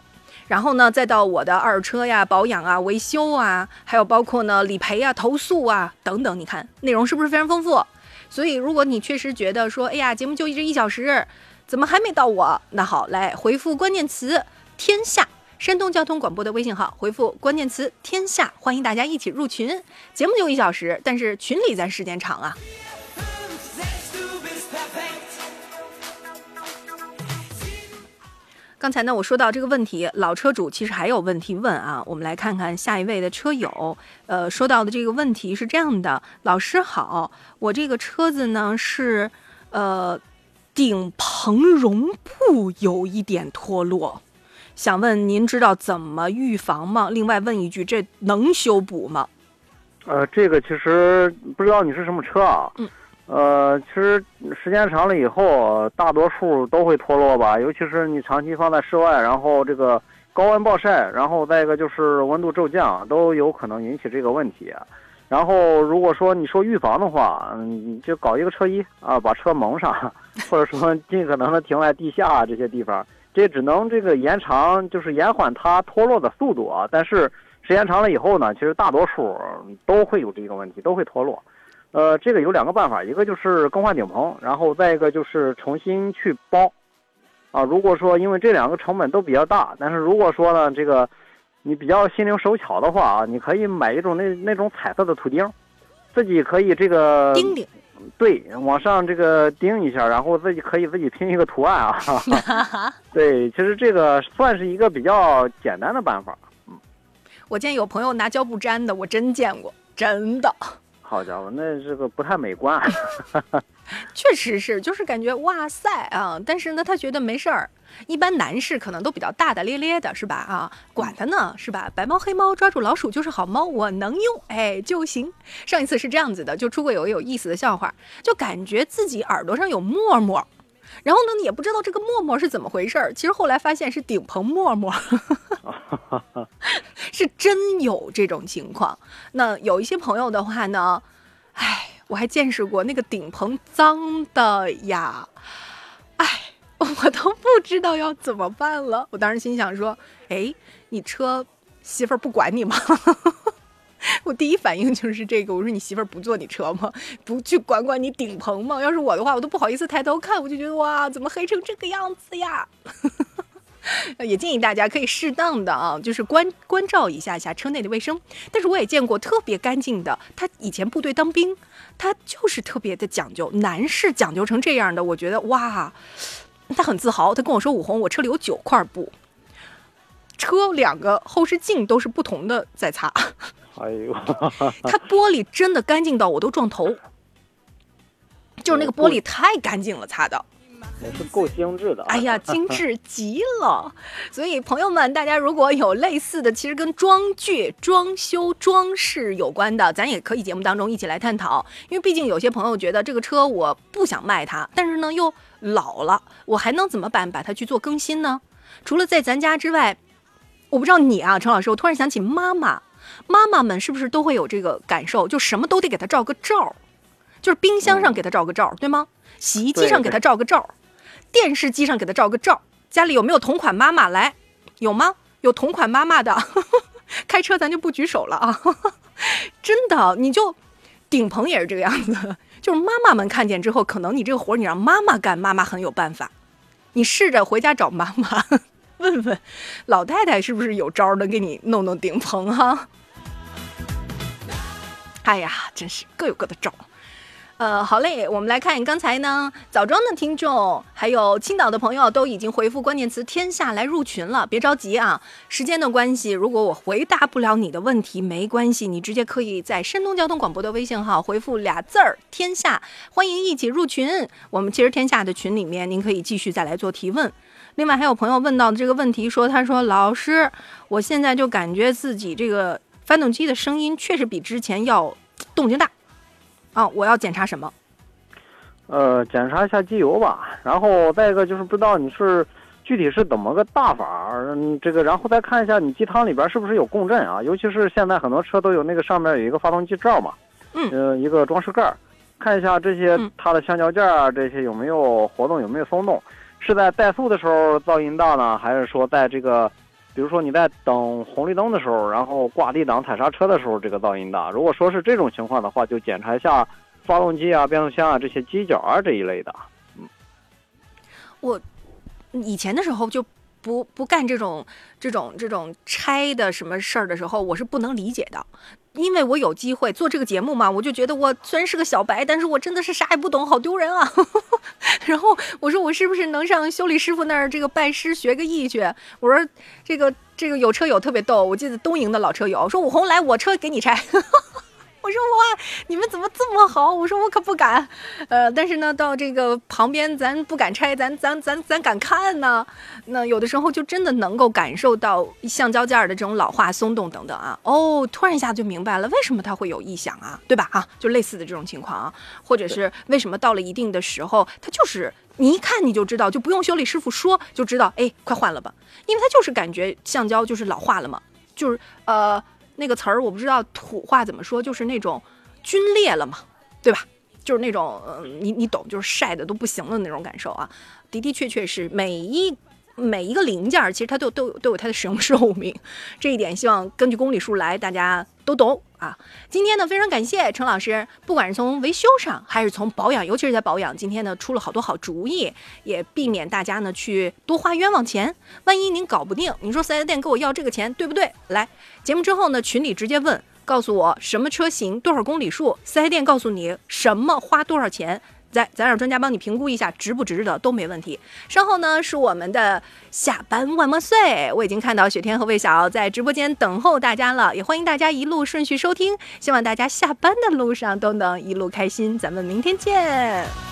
然后呢，再到我的二手车呀、保养啊、维修啊，还有包括呢理赔啊、投诉啊等等，你看内容是不是非常丰富？所以如果你确实觉得说，哎呀，节目就一直一小时，怎么还没到我？那好，来回复关键词“天下”，山东交通广播的微信号，回复关键词“天下”，欢迎大家一起入群。节目就一小时，但是群里咱时间长啊。刚才呢，我说到这个问题，老车主其实还有问题问啊。我们来看看下一位的车友，呃，说到的这个问题是这样的：老师好，我这个车子呢是，呃，顶棚绒布有一点脱落，想问您知道怎么预防吗？另外问一句，这能修补吗？呃，这个其实不知道你是什么车啊。嗯。呃，其实时间长了以后，大多数都会脱落吧。尤其是你长期放在室外，然后这个高温暴晒，然后再一个就是温度骤降，都有可能引起这个问题。然后如果说你说预防的话，嗯，就搞一个车衣啊，把车蒙上，或者说尽可能的停在地下这些地方。这只能这个延长，就是延缓它脱落的速度啊。但是时间长了以后呢，其实大多数都会有这个问题，都会脱落。呃，这个有两个办法，一个就是更换顶棚，然后再一个就是重新去包，啊，如果说因为这两个成本都比较大，但是如果说呢，这个你比较心灵手巧的话啊，你可以买一种那那种彩色的图钉，自己可以这个钉钉，对，往上这个钉一下，然后自己可以自己拼一个图案啊，对，其实这个算是一个比较简单的办法，嗯，我见有朋友拿胶布粘的，我真见过，真的。好家伙，那这个不太美观。确实是，就是感觉哇塞啊！但是呢，他觉得没事儿。一般男士可能都比较大大咧咧的，是吧？啊，管他呢，是吧？白猫黑猫抓住老鼠就是好猫，我能用，哎就行。上一次是这样子的，就出过有个有意思的笑话，就感觉自己耳朵上有沫沫，然后呢也不知道这个沫沫是怎么回事儿。其实后来发现是顶棚沫沫，是真有这种情况。那有一些朋友的话呢，哎，我还见识过那个顶棚脏的呀，哎。我都不知道要怎么办了。我当时心想说：“哎，你车媳妇儿不管你吗？” 我第一反应就是这个。我说：“你媳妇儿不坐你车吗？不去管管你顶棚吗？要是我的话，我都不好意思抬头看。我就觉得哇，怎么黑成这个样子呀？” 也建议大家可以适当的啊，就是关关照一下下车内的卫生。但是我也见过特别干净的，他以前部队当兵，他就是特别的讲究，男士讲究成这样的，我觉得哇。他很自豪，他跟我说：“武红，我车里有九块布，车两个后视镜都是不同的在擦。”哎呦，他玻璃真的干净到我都撞头，就是那个玻璃太干净了，擦的。也是够精致的。哎呀，精致极了！所以朋友们，大家如果有类似的，其实跟装具、装修、装饰有关的，咱也可以节目当中一起来探讨。因为毕竟有些朋友觉得这个车我不想卖它，但是呢又老了，我还能怎么办？把它去做更新呢？除了在咱家之外，我不知道你啊，陈老师，我突然想起妈妈，妈妈们是不是都会有这个感受？就什么都得给它照个照，就是冰箱上给它照个照，对吗？洗衣机上给他照个照。电视机上给他照个照，家里有没有同款妈妈来？有吗？有同款妈妈的，开车咱就不举手了啊！真的，你就顶棚也是这个样子，就是妈妈们看见之后，可能你这个活你让妈妈干，妈妈很有办法。你试着回家找妈妈，问问老太太是不是有招能给你弄弄顶棚哈？哎呀，真是各有各的招。呃，好嘞，我们来看刚才呢，枣庄的听众还有青岛的朋友都已经回复关键词“天下”来入群了，别着急啊，时间的关系，如果我回答不了你的问题，没关系，你直接可以在山东交通广播的微信号回复俩字儿“天下”，欢迎一起入群。我们其实天下的群里面，您可以继续再来做提问。另外还有朋友问到的这个问题，说他说老师，我现在就感觉自己这个发动机的声音确实比之前要动静大。啊，我要检查什么？呃，检查一下机油吧。然后再一个就是不知道你是具体是怎么个大法，嗯，这个然后再看一下你机舱里边是不是有共振啊？尤其是现在很多车都有那个上面有一个发动机罩嘛，嗯，呃，一个装饰盖，看一下这些它的橡胶件啊这些有没有活动，有没有松动？是在怠速的时候噪音大呢，还是说在这个？比如说你在等红绿灯的时候，然后挂 D 档踩刹车的时候，这个噪音大。如果说是这种情况的话，就检查一下发动机啊、变速箱啊这些机脚啊这一类的。嗯，我以前的时候就不不干这种这种这种拆的什么事儿的时候，我是不能理解的。因为我有机会做这个节目嘛，我就觉得我虽然是个小白，但是我真的是啥也不懂，好丢人啊。然后我说我是不是能上修理师傅那儿这个拜师学个艺去？我说这个这个有车友特别逗，我记得东营的老车友说武红来我车给你拆。我说哇，你们怎么这么好？我说我可不敢，呃，但是呢，到这个旁边咱不敢拆，咱咱咱咱敢看呢。那有的时候就真的能够感受到橡胶件的这种老化、松动等等啊。哦，突然一下就明白了，为什么它会有异响啊？对吧？啊，就类似的这种情况啊，或者是为什么到了一定的时候，它就是你一看你就知道，就不用修理师傅说就知道，哎，快换了吧，因为它就是感觉橡胶就是老化了嘛，就是呃。那个词儿我不知道土话怎么说，就是那种皲裂了嘛，对吧？就是那种，你你懂，就是晒的都不行的那种感受啊。的的确确是每一。每一个零件其实它都都有都有它的使用寿命，这一点希望根据公里数来，大家都懂啊。今天呢，非常感谢陈老师，不管是从维修上还是从保养，尤其是在保养，今天呢出了好多好主意，也避免大家呢去多花冤枉钱。万一您搞不定，你说四 S 店给我要这个钱，对不对？来节目之后呢，群里直接问，告诉我什么车型多少公里数，四 S 店告诉你什么花多少钱。咱，咱让专家帮你评估一下值不值得，都没问题。稍后呢是我们的下班万万岁，我已经看到雪天和魏晓在直播间等候大家了，也欢迎大家一路顺序收听，希望大家下班的路上都能一路开心。咱们明天见。